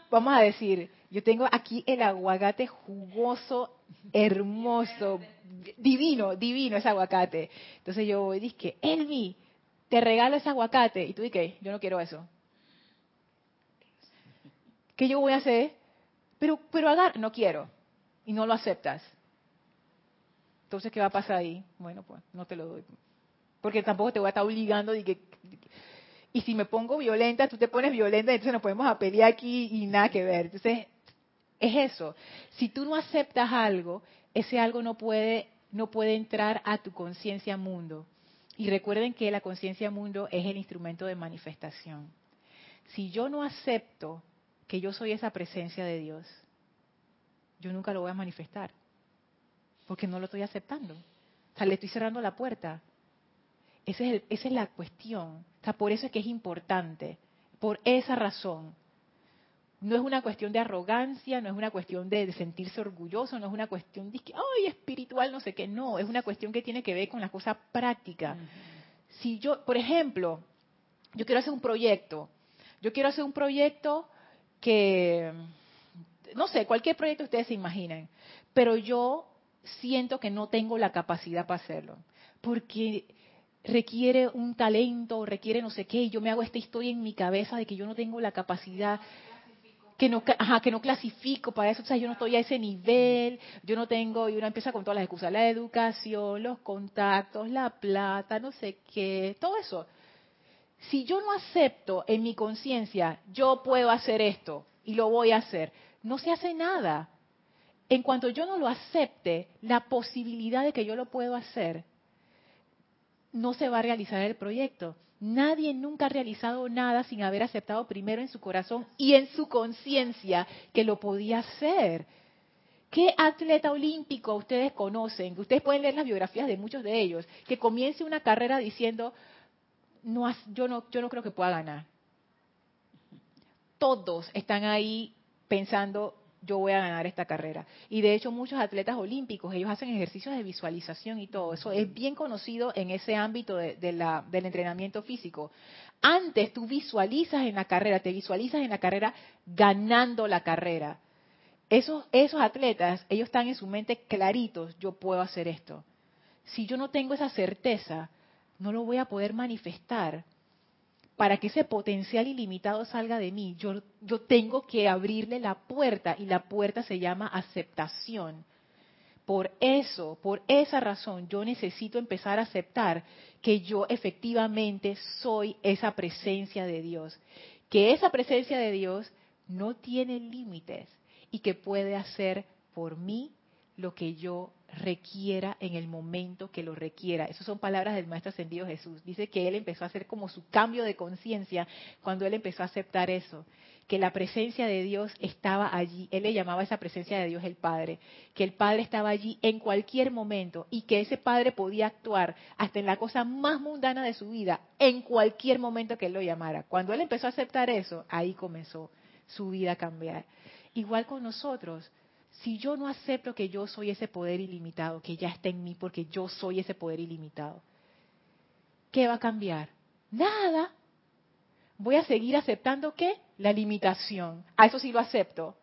[SPEAKER 1] Vamos a decir, yo tengo aquí el aguacate jugoso, hermoso, divino, divino ese aguacate. Entonces yo voy y dije, Elmi, te regalo ese aguacate. Y tú dices, yo no quiero eso. ¿Qué yo voy a hacer? Pero, pero agar, no quiero y no lo aceptas. Entonces, ¿qué va a pasar ahí? Bueno, pues no te lo doy. Porque tampoco te voy a estar obligando y que... Y si me pongo violenta, tú te pones violenta, entonces nos podemos a pelear aquí y nada que ver. Entonces, es eso. Si tú no aceptas algo, ese algo no puede, no puede entrar a tu conciencia mundo. Y recuerden que la conciencia mundo es el instrumento de manifestación. Si yo no acepto que yo soy esa presencia de Dios, yo nunca lo voy a manifestar, porque no lo estoy aceptando. O sea, le estoy cerrando la puerta. Esa es, esa es la cuestión. O sea, por eso es que es importante. Por esa razón. No es una cuestión de arrogancia, no es una cuestión de, sentirse orgulloso, no es una cuestión de que, ay, espiritual, no sé qué. No, es una cuestión que tiene que ver con la cosa práctica. Si yo, por ejemplo, yo quiero hacer un proyecto, yo quiero hacer un proyecto que, no sé, cualquier proyecto ustedes se imaginen, pero yo siento que no tengo la capacidad para hacerlo, porque requiere un talento, requiere no sé qué, y yo me hago esta historia en mi cabeza de que yo no tengo la capacidad. que no, que no clasifico para eso, o sea, yo no estoy a ese nivel, yo no tengo, y uno empieza con todas las excusas, la educación, los contactos, la plata, no sé qué, todo eso. Si yo no acepto en mi conciencia, yo puedo hacer esto y lo voy a hacer, no se hace nada. En cuanto yo no lo acepte, la posibilidad de que yo lo puedo hacer, no se va a realizar el proyecto. Nadie nunca ha realizado nada sin haber aceptado primero en su corazón y en su conciencia que lo podía hacer. ¿Qué atleta olímpico ustedes conocen? Ustedes pueden leer las biografías de muchos de ellos, que comience una carrera diciendo, no, yo, no, yo no creo que pueda ganar. Todos están ahí pensando, yo voy a ganar esta carrera. Y de hecho muchos atletas olímpicos, ellos hacen ejercicios de visualización y todo. Eso es bien conocido en ese ámbito de, la, del entrenamiento físico. Antes tú visualizas en la carrera, te visualizas en la carrera ganando la carrera. Esos, esos atletas, ellos están en su mente claritos, yo puedo hacer esto. Si yo no tengo esa certeza, no lo voy a poder manifestar para que ese potencial ilimitado salga de mí, yo, yo tengo que abrirle la puerta y la puerta se llama aceptación. Por eso, por esa razón, yo necesito empezar a aceptar que yo efectivamente soy esa presencia de Dios, que esa presencia de Dios no tiene límites y que puede hacer por mí lo que yo requiera en el momento que lo requiera. Esas son palabras del Maestro Ascendido Jesús. Dice que él empezó a hacer como su cambio de conciencia cuando él empezó a aceptar eso, que la presencia de Dios estaba allí. Él le llamaba a esa presencia de Dios el Padre, que el Padre estaba allí en cualquier momento y que ese Padre podía actuar hasta en la cosa más mundana de su vida, en cualquier momento que él lo llamara. Cuando él empezó a aceptar eso, ahí comenzó su vida a cambiar. Igual con nosotros si yo no acepto que yo soy ese poder ilimitado, que ya está en mí porque yo soy ese poder ilimitado, ¿qué va a cambiar? Nada. Voy a seguir aceptando qué? La limitación. A eso sí lo acepto.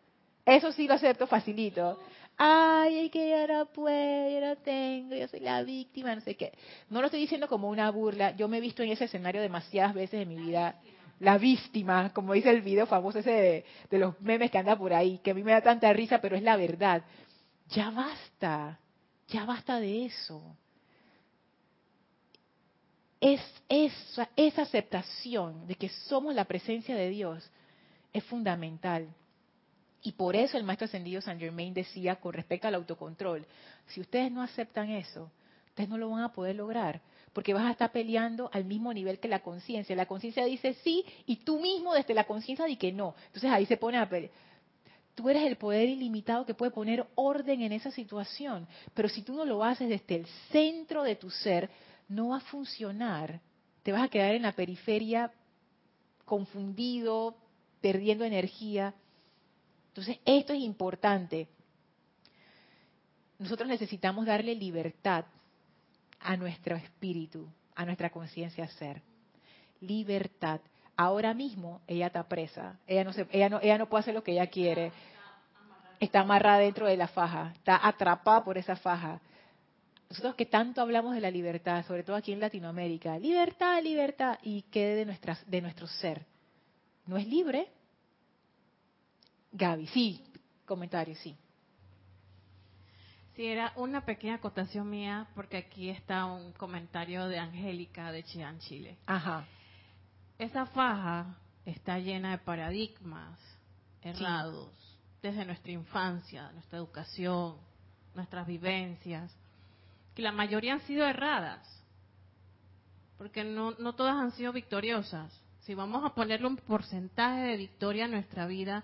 [SPEAKER 1] Eso sí lo acepto facilito. Ay, es que yo no puedo, yo no tengo, yo soy la víctima, no sé qué. No lo estoy diciendo como una burla. Yo me he visto en ese escenario demasiadas veces en mi vida la víctima, como dice el video famoso ese de, los memes que anda por ahí, que a mí me da tanta risa, pero es la verdad. Ya basta, ya basta de eso. Es esa, esa aceptación de que somos la presencia de Dios es fundamental. Y por eso el maestro ascendido San Germain decía con respecto al autocontrol, si ustedes no aceptan eso, ustedes no lo van a poder lograr porque vas a estar peleando al mismo nivel que la conciencia. La conciencia dice sí y tú mismo desde la conciencia dice que no. Entonces ahí se pone a pelear. Tú eres el poder ilimitado que puede poner orden en esa situación, pero si tú no lo haces desde el centro de tu ser, no va a funcionar. Te vas a quedar en la periferia confundido, perdiendo energía. Entonces, esto es importante. Nosotros necesitamos darle libertad a nuestro espíritu, a nuestra conciencia ser. Libertad. Ahora mismo ella está presa. Ella no, se, ella, no, ella no puede hacer lo que ella quiere. Está amarrada dentro de la faja. Está atrapada por esa faja. Nosotros que tanto hablamos de la libertad, sobre todo aquí en Latinoamérica, libertad, libertad, y quede de, nuestras, de nuestro ser. ¿No es libre? Gaby, sí, comentario, sí.
[SPEAKER 3] Sí, era una pequeña acotación mía, porque aquí está un comentario de Angélica de Chillán, Chile.
[SPEAKER 1] Ajá.
[SPEAKER 3] Esa faja está llena de paradigmas errados desde nuestra infancia, nuestra educación, nuestras vivencias, que la mayoría han sido erradas, porque no, no todas han sido victoriosas. Si vamos a ponerle un porcentaje de victoria en nuestra vida,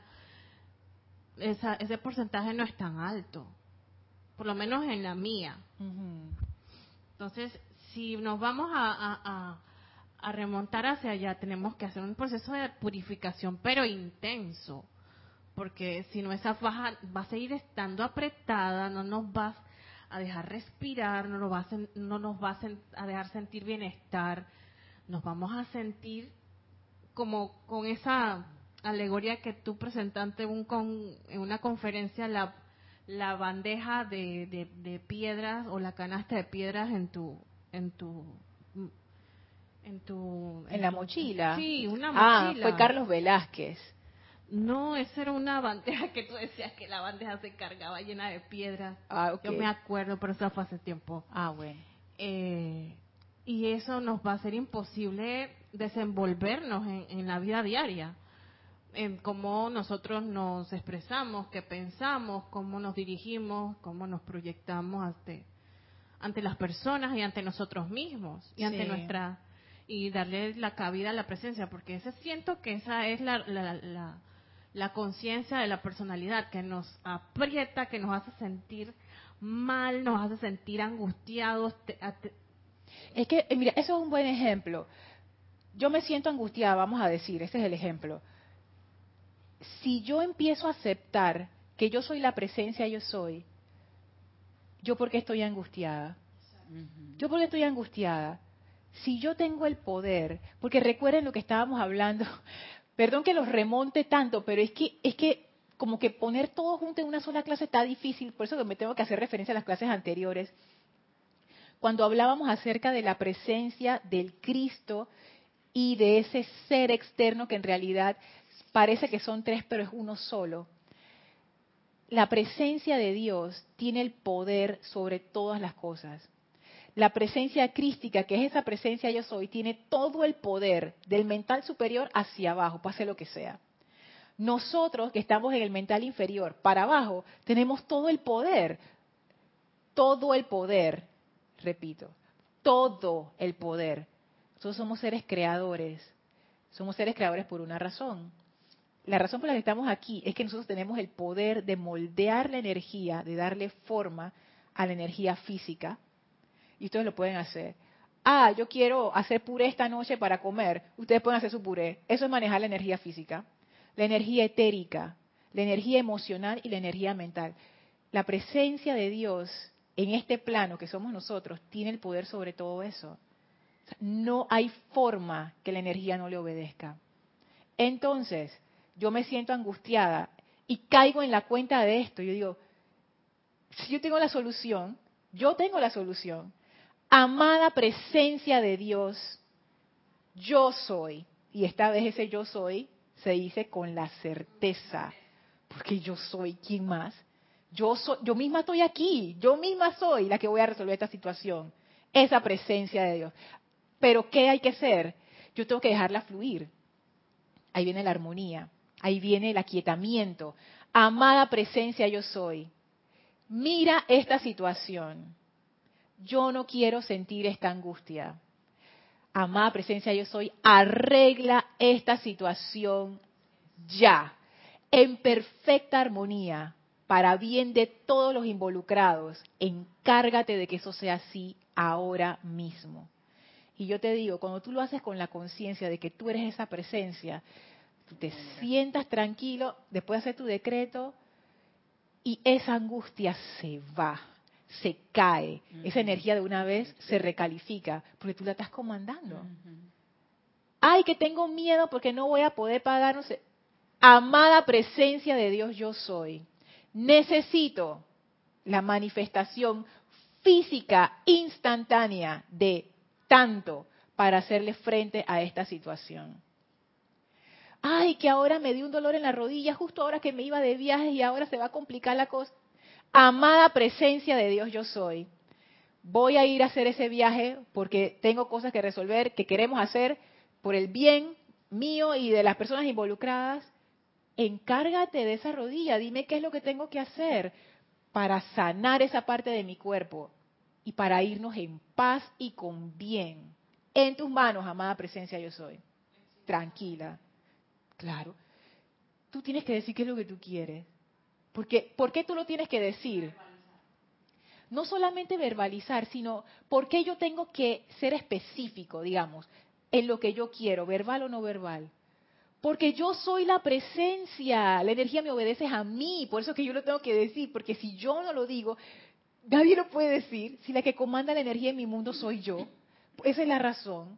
[SPEAKER 3] ese porcentaje no es tan alto por lo menos en la mía. Entonces, si nos vamos a, a, remontar hacia allá, tenemos que hacer un proceso de purificación, pero intenso, porque si no esa faja va a seguir estando apretada, no nos va a dejar respirar, no nos va a, no nos va a, dejar sentir bienestar, nos vamos a sentir como con esa alegoría que tú presentaste en una conferencia, la la bandeja de, de, piedras o la canasta de piedras en tu en tu
[SPEAKER 1] en tu en, la mochila
[SPEAKER 3] sí una
[SPEAKER 1] mochila ah fue Carlos Velázquez
[SPEAKER 3] No, esa era una bandeja que tú decías que la bandeja se cargaba llena de piedras.
[SPEAKER 1] Ah,
[SPEAKER 3] Yo me acuerdo, pero eso fue hace tiempo.
[SPEAKER 1] Ah, bueno.
[SPEAKER 3] Eh, y eso nos va a hacer imposible desenvolvernos en, la vida diaria, en cómo nosotros nos expresamos, qué pensamos, cómo nos dirigimos, cómo nos proyectamos ante, ante las personas y ante nosotros mismos y ante nuestra y darle la cabida a la presencia, porque ese siento que esa es la, la, la conciencia de la personalidad que nos aprieta, que nos hace sentir mal, nos hace sentir angustiados.
[SPEAKER 1] Es que, eh, mira, eso es un buen ejemplo. Yo me siento angustiada, vamos a decir, ese es el ejemplo. Si yo empiezo a aceptar que yo soy la presencia, yo soy, ¿yo por qué estoy angustiada? ¿Yo por qué estoy angustiada? Si yo tengo el poder, porque recuerden lo que estábamos hablando *laughs* Perdón que los remonte tanto, pero es que, es que como que poner todo junto en una sola clase está difícil, por eso que me tengo que hacer referencia a las clases anteriores. Cuando hablábamos acerca de la presencia del Cristo y de ese ser externo que en realidad parece que son tres, pero es uno solo. La presencia de Dios tiene el poder sobre todas las cosas la presencia crística, que es esa presencia yo soy, tiene todo el poder del mental superior hacia abajo, pase lo que sea. Nosotros que estamos en el mental inferior, para abajo, tenemos todo el poder, todo el poder, repito, todo el poder. Nosotros somos seres creadores, somos seres creadores por una razón. La razón por la que estamos aquí es que nosotros tenemos el poder de moldear la energía, de darle forma a la energía física, y ustedes lo pueden hacer. Ah, yo quiero hacer puré esta noche para comer. Ustedes pueden hacer su puré. Eso es manejar la energía física, la energía etérica, la energía emocional y la energía mental. La presencia de Dios en este plano que somos nosotros tiene el poder sobre todo eso. No hay forma que la energía no le obedezca. Entonces, yo me siento angustiada y caigo en la cuenta de esto. Yo digo, si yo tengo la solución, yo tengo la solución amada presencia de Dios, yo soy. Y esta vez ese yo soy se dice con la certeza, porque yo soy, ¿quién más? Yo, soy, yo misma estoy aquí, yo misma soy la que voy a resolver esta situación. Esa presencia de Dios. Pero ¿qué hay que hacer? Yo tengo que dejarla fluir. Ahí viene la armonía, ahí viene el aquietamiento. Amada presencia yo soy. Mira esta situación yo no quiero sentir esta angustia. Amada presencia, yo soy, arregla esta situación ya, en perfecta armonía, para bien de todos los involucrados. Encárgate de que eso sea así ahora mismo. Y yo te digo, cuando tú lo haces con la conciencia de que tú eres esa presencia, tú te sientas tranquilo, después de hacer tu decreto, y esa angustia se va se cae. Esa energía de una vez se recalifica, porque tú la estás comandando. Ay, que tengo miedo porque no voy a poder pagar, no sé. Amada presencia de Dios yo soy. Necesito la manifestación física instantánea de tanto para hacerle frente a esta situación. Ay, que ahora me dio un dolor en la rodilla justo ahora que me iba de viaje y ahora se va a complicar la cosa amada presencia de Dios yo soy. Voy a ir a hacer ese viaje porque tengo cosas que resolver, que queremos hacer por el bien mío y de las personas involucradas. Encárgate de esa rodilla, dime qué es lo que tengo que hacer para sanar esa parte de mi cuerpo y para irnos en paz y con bien. En tus manos, amada presencia yo soy. Tranquila. Claro. Tú tienes que decir qué es lo que tú quieres. Porque, ¿Por qué tú lo tienes que decir? No solamente verbalizar, sino por qué yo tengo que ser específico, digamos, en lo que yo quiero, verbal o no verbal. Porque yo soy la presencia, la energía me obedece a mí, por eso que yo lo tengo que decir, porque si yo no lo digo, nadie lo puede decir, si la que comanda la energía en mi mundo soy yo. Esa es la razón.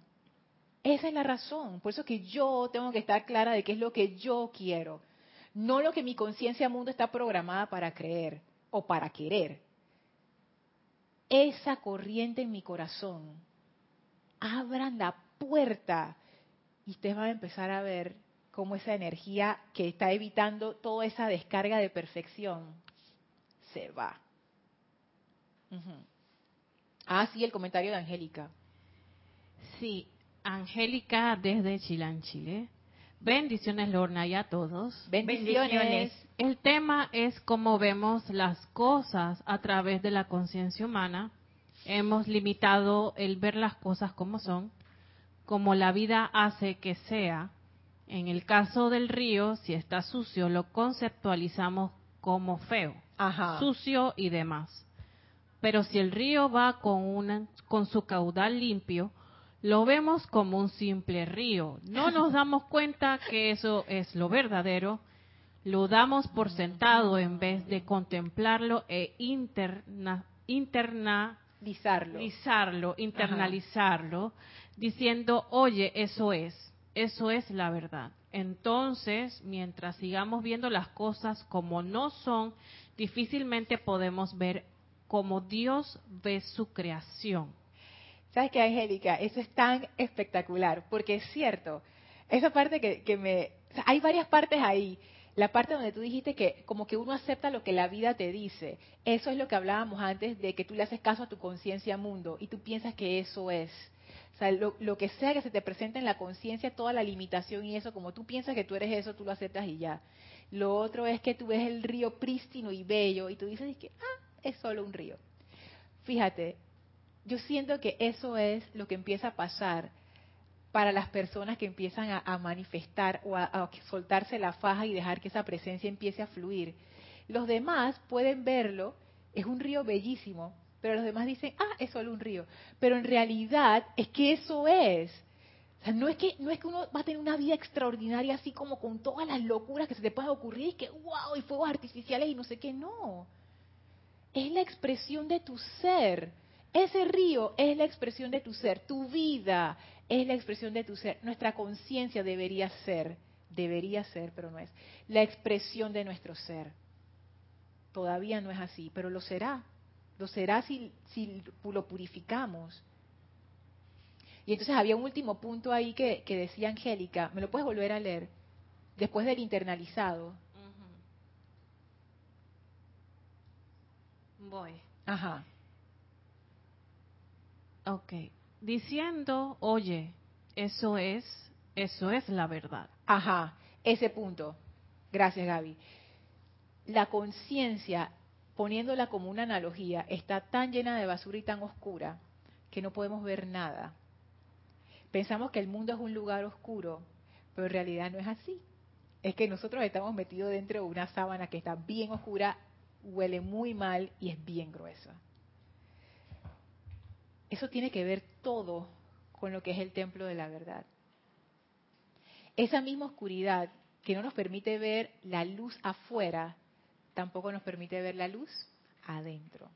[SPEAKER 1] Esa es la razón. Por eso que yo tengo que estar clara de qué es lo que yo quiero no lo que mi conciencia mundo está programada para creer o para querer. Esa corriente en mi corazón, abran la puerta y ustedes van a empezar a ver como esa energía que está evitando toda esa descarga de perfección se va. Ah, sí, el comentario de Angélica.
[SPEAKER 3] Sí, Angélica desde Chilán, Chile. Bendiciones, Lorna, y a todos.
[SPEAKER 1] Bendiciones.
[SPEAKER 3] El tema es cómo vemos las cosas a través de la conciencia humana. Hemos limitado el ver las cosas como son, como la vida hace que sea. En el caso del río, si está sucio, lo conceptualizamos como feo, sucio y demás. Pero si el río va con, una, con su caudal limpio, lo vemos como un simple río. No nos damos cuenta que eso es lo verdadero. Lo damos por sentado en vez de contemplarlo e interna, internalizarlo, internalizarlo, diciendo, oye, eso es, eso es la verdad. Entonces, mientras sigamos viendo las cosas como no son, difícilmente podemos ver como Dios ve su creación.
[SPEAKER 1] ¿Sabes qué, Angélica? Eso es tan espectacular, porque es cierto, esa parte que, me... hay varias partes ahí. La parte donde tú dijiste que como que uno acepta lo que la vida te dice, eso es lo que hablábamos antes de que tú le haces caso a tu conciencia mundo y tú piensas que eso es. O sea, lo, lo que sea que se te presente en la conciencia, toda la limitación y eso, como tú piensas que tú eres eso, tú lo aceptas y ya. Lo otro es que tú ves el río prístino y bello y tú dices que, ah, es solo un río. Fíjate, yo siento que eso es lo que empieza a pasar para las personas que empiezan a, manifestar o a, soltarse la faja y dejar que esa presencia empiece a fluir. Los demás pueden verlo, es un río bellísimo, pero los demás dicen, ah, es solo un río. Pero en realidad es que eso es. O sea, no es que, no es que uno va a tener una vida extraordinaria así como con todas las locuras que se te puedan ocurrir y que, wow, y fuegos artificiales y no sé qué, no. Es la expresión de tu ser ese río es la expresión de tu ser, tu vida es la expresión de tu ser, nuestra conciencia debería ser, debería ser, pero no es, la expresión de nuestro ser. Todavía no es así, pero lo será, lo será si, si lo purificamos. Y entonces había un último punto ahí que, que decía Angélica, ¿me lo puedes volver a leer? Después del internalizado.
[SPEAKER 3] Voy.
[SPEAKER 1] Ajá.
[SPEAKER 3] Ok. Diciendo, oye, eso es, eso es la verdad.
[SPEAKER 1] Ajá, ese punto. Gracias, Gaby. La conciencia, poniéndola como una analogía, está tan llena de basura y tan oscura que no podemos ver nada. Pensamos que el mundo es un lugar oscuro, pero en realidad no es así. Es que nosotros estamos metidos dentro de una sábana que está bien oscura, huele muy mal y es bien gruesa eso tiene que ver todo con lo que es el templo de la verdad. Esa misma oscuridad que no nos permite ver la luz afuera, tampoco nos permite ver la luz adentro.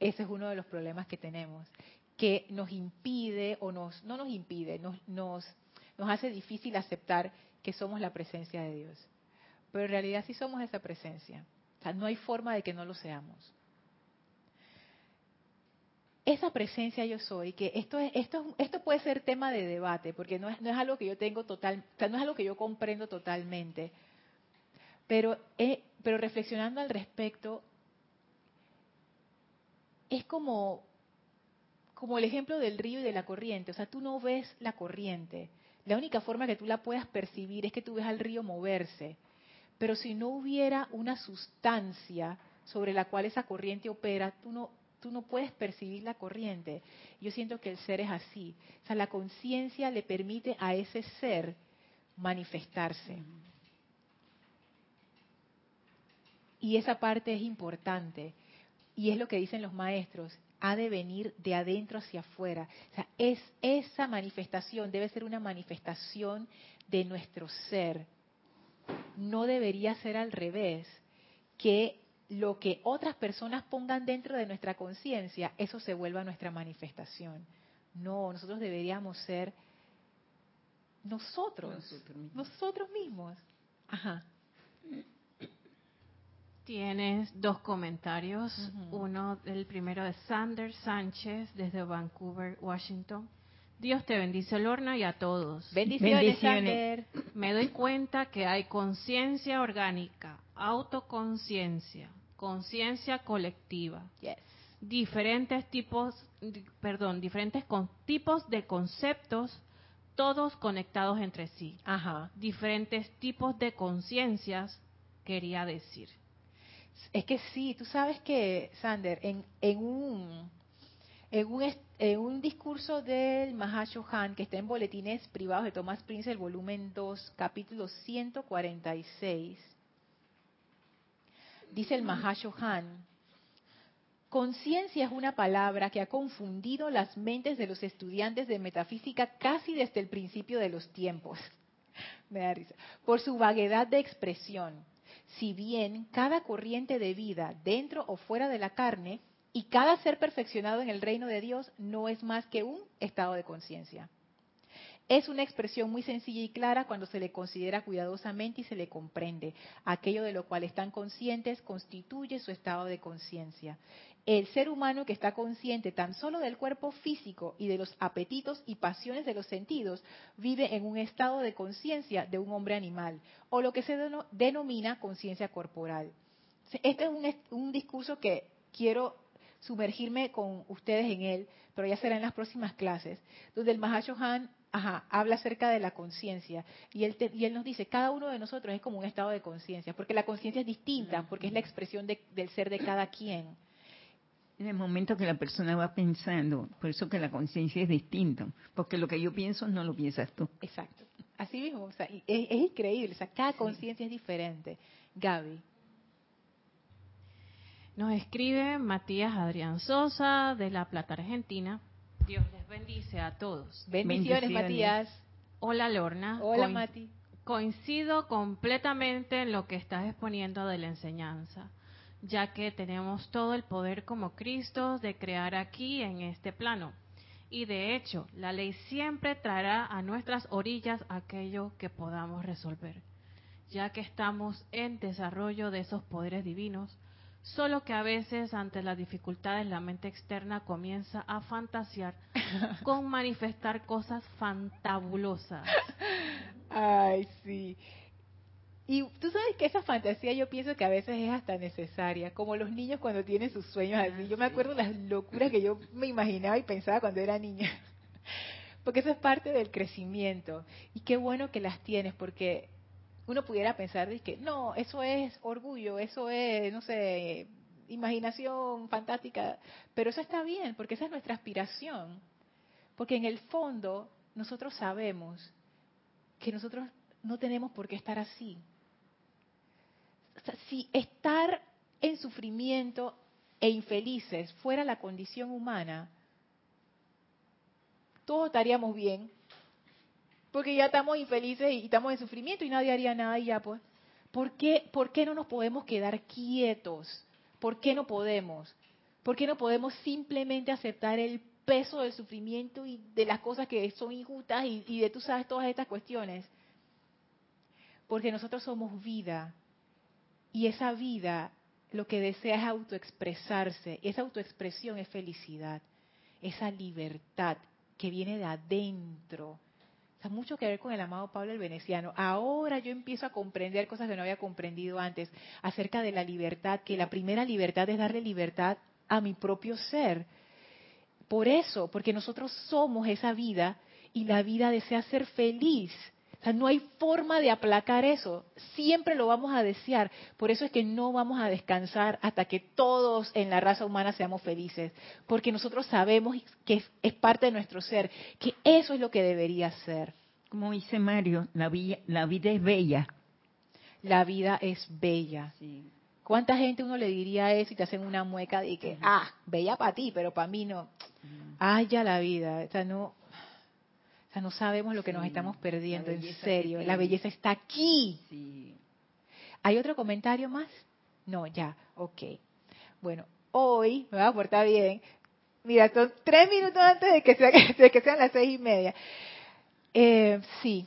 [SPEAKER 1] Ese es uno de los problemas que tenemos, que nos impide o nos no nos impide, nos nos hace difícil aceptar que somos la presencia de Dios. Pero en realidad sí somos esa presencia. O sea, no hay forma de que no lo seamos esa presencia yo soy, que esto es, esto, esto puede ser tema de debate, porque no es, no es algo que yo tengo total, no es algo que yo comprendo totalmente. Pero, eh, pero reflexionando al respecto, es como, como el ejemplo del río y de la corriente. O sea, tú no ves la corriente. La única forma que tú la puedas percibir es que tú ves al río moverse. Pero si no hubiera una sustancia sobre la cual esa corriente opera, tú no, tú no puedes percibir la corriente. Yo siento que el ser es así. O sea, la conciencia le permite a ese ser manifestarse. Y esa parte es importante. Y es lo que dicen los maestros, ha de venir de adentro hacia afuera. O sea, es, esa manifestación debe ser una manifestación de nuestro ser. No debería ser al revés, que lo que otras personas pongan dentro de nuestra conciencia, eso se vuelva nuestra manifestación. No, nosotros deberíamos ser nosotros, nosotros mismos. Ajá.
[SPEAKER 3] Tienes dos comentarios. Uno, el primero de Sander Sánchez desde Vancouver, Washington. Dios te bendice, Lorna, y a todos.
[SPEAKER 1] Bendiciones, Bendiciones.
[SPEAKER 3] Me doy cuenta que hay conciencia orgánica, autoconciencia, conciencia colectiva. Diferentes tipos, perdón, diferentes tipos de conceptos, todos conectados entre sí.
[SPEAKER 1] Ajá.
[SPEAKER 3] Diferentes tipos de conciencias, quería decir.
[SPEAKER 1] Es que sí, tú sabes que, Sander, en, en un en un, en un discurso del Mahashohan que está en Boletines Privados de Thomas Prince, el volumen 2, capítulo 146, dice el Mahashohan, conciencia es una palabra que ha confundido las mentes de los estudiantes de metafísica casi desde el principio de los tiempos. *laughs* Por su vaguedad de expresión. Si bien cada corriente de vida, dentro o fuera de la carne, y cada ser perfeccionado en el reino de Dios no es más que un estado de conciencia. Es una expresión muy sencilla y clara cuando se le considera cuidadosamente y se le comprende. Aquello de lo cual están conscientes constituye su estado de conciencia. El ser humano que está consciente tan solo del cuerpo físico y de los apetitos y pasiones de los sentidos vive en un estado de conciencia de un hombre animal, o lo que se denomina conciencia corporal. Este es un, discurso que quiero sumergirme con ustedes en él, pero ya será en las próximas clases, donde el Mahashohan ajá, habla acerca de la conciencia y él, y él nos dice, cada uno de nosotros es como un estado de conciencia, porque la conciencia es distinta, porque es la expresión del ser de cada quien.
[SPEAKER 2] En el momento que la persona va pensando, por eso que la conciencia es distinta, porque lo que yo pienso no lo piensas tú.
[SPEAKER 1] Exacto, así mismo, o sea, es, es increíble, o sea, cada conciencia es diferente. Gaby.
[SPEAKER 3] Nos escribe Matías Adrián Sosa de La Plata, Argentina. Dios les bendice a todos.
[SPEAKER 1] Bendiciones, Matías.
[SPEAKER 3] Hola, Lorna.
[SPEAKER 1] Hola, Mati.
[SPEAKER 3] Coincido completamente en lo que estás exponiendo de la enseñanza, ya que tenemos todo el poder como Cristo de crear aquí en este plano. Y de hecho, la ley siempre traerá a nuestras orillas aquello que podamos resolver, ya que estamos en desarrollo de esos poderes divinos Solo que a veces ante las dificultades la mente externa comienza a fantasear *laughs* con manifestar cosas fantabulosas.
[SPEAKER 1] Ay, sí. Y tú sabes que esa fantasía yo pienso que a veces es hasta necesaria, como los niños cuando tienen sus sueños así. Yo me acuerdo de las locuras que yo me imaginaba y pensaba cuando era niña. *laughs* Porque eso es parte del crecimiento. Y qué bueno que las tienes, porque uno pudiera pensar que no, eso es orgullo, eso es, no sé, imaginación fantástica, pero eso está bien, porque esa es nuestra aspiración, porque en el fondo nosotros sabemos que nosotros no tenemos por qué estar así. si estar en sufrimiento e infelices fuera la condición humana, todos estaríamos bien, porque ya estamos infelices y estamos en sufrimiento y nadie haría nada y ya pues. ¿Por qué, ¿Por qué no nos podemos quedar quietos? ¿Por qué no podemos? ¿Por qué no podemos simplemente aceptar el peso del sufrimiento y de las cosas que son injustas y, y de tú sabes todas estas cuestiones? Porque nosotros somos vida y esa vida lo que desea es autoexpresarse. Esa autoexpresión es felicidad, esa libertad que viene de adentro sea, mucho que ver con el amado Pablo el Veneciano. Ahora yo empiezo a comprender cosas que no había comprendido antes acerca de la libertad, que la primera libertad es darle libertad a mi propio ser. Por eso, porque nosotros somos esa vida y la vida desea ser feliz. O sea, no hay forma de aplacar eso. Siempre lo vamos a desear. Por eso es que no vamos a descansar hasta que todos en la raza humana seamos felices. Porque nosotros sabemos que es, parte de nuestro ser, que eso es lo que debería ser.
[SPEAKER 2] Como dice Mario, la, la vida es bella.
[SPEAKER 1] La vida es bella. ¿Cuánta gente uno le diría eso y te hacen una mueca de que, ah, bella para ti, pero para mí no? Ay, ya la vida. O sea, no, o sea, no sabemos lo que nos estamos perdiendo, en serio. La belleza está aquí. ¿Hay otro comentario más? No, ya, ok. Bueno, hoy me voy a portar bien. Mira, son tres minutos antes de que, sea, *laughs* de que sean las seis y media. Eh, sí,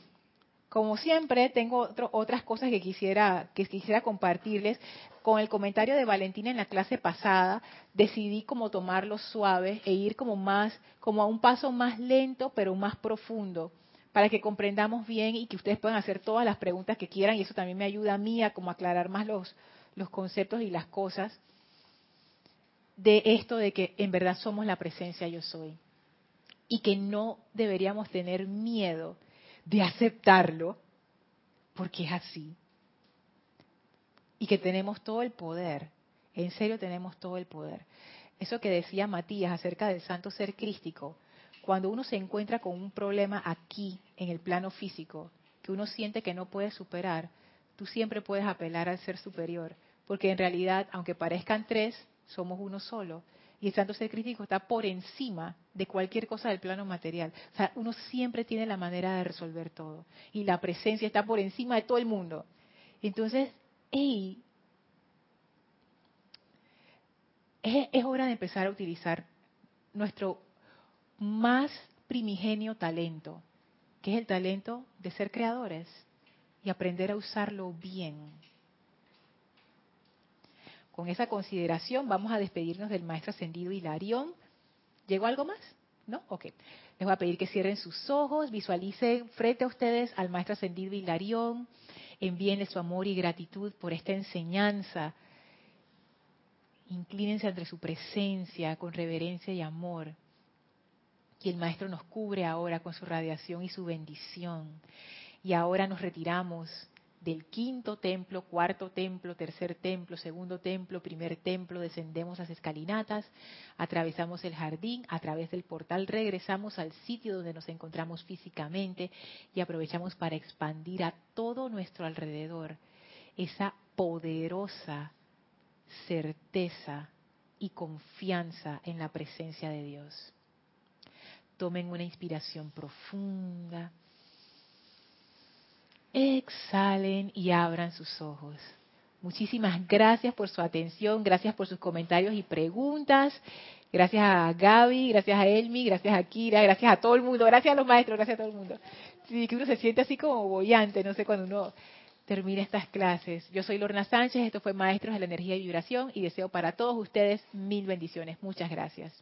[SPEAKER 1] como siempre, tengo otras cosas que quisiera, que quisiera compartirles. Con el comentario de Valentina en la clase pasada, decidí como tomarlo suave e ir como más, como a un paso más lento, pero más profundo, para que comprendamos bien y que ustedes puedan hacer todas las preguntas que quieran, y eso también me ayuda a mí a como aclarar más los, los conceptos y las cosas de esto de que en verdad somos la presencia yo soy y que no deberíamos tener miedo de aceptarlo porque es así y que tenemos todo el poder, en serio tenemos todo el poder. Eso que decía Matías acerca del santo ser crístico, cuando uno se encuentra con un problema aquí, en el plano físico, que uno siente que no puede superar, tú siempre puedes apelar al ser superior, porque en realidad, aunque parezcan tres, somos uno solo. Y el santo ser crítico está por encima de cualquier cosa del plano material. O sea, uno siempre tiene la manera de resolver todo. Y la presencia está por encima de todo el mundo. Entonces, hey, es, es hora de empezar a utilizar nuestro más primigenio talento, que es el talento de ser creadores y aprender a usarlo bien. Con esa consideración vamos a despedirnos del maestro ascendido Hilarión. ¿Llegó algo más? ¿No? Ok. Les voy a pedir que cierren sus ojos, visualicen frente a ustedes al maestro ascendido Hilarión, envíenle su amor y gratitud por esta enseñanza. Inclínense ante su presencia con reverencia y amor. Y el Maestro nos cubre ahora con su radiación y su bendición. Y ahora nos retiramos del quinto templo, cuarto templo, tercer templo, segundo templo, primer templo, descendemos las escalinatas, atravesamos el jardín, a través del portal regresamos al sitio donde nos encontramos físicamente y aprovechamos para expandir a todo nuestro alrededor esa poderosa certeza y confianza en la presencia de Dios. Tomen una inspiración profunda exhalen y abran sus ojos. Muchísimas gracias por su atención, gracias por sus comentarios y preguntas. Gracias a Gaby, gracias a Elmi, gracias a Kira, gracias a todo el mundo, gracias a los maestros, gracias a todo el mundo. Sí, que uno se siente así como bollante, no sé, cuando uno termina estas clases. Yo soy Lorna Sánchez, esto fue Maestros de la Energía y Vibración y deseo para todos ustedes mil bendiciones. Muchas gracias.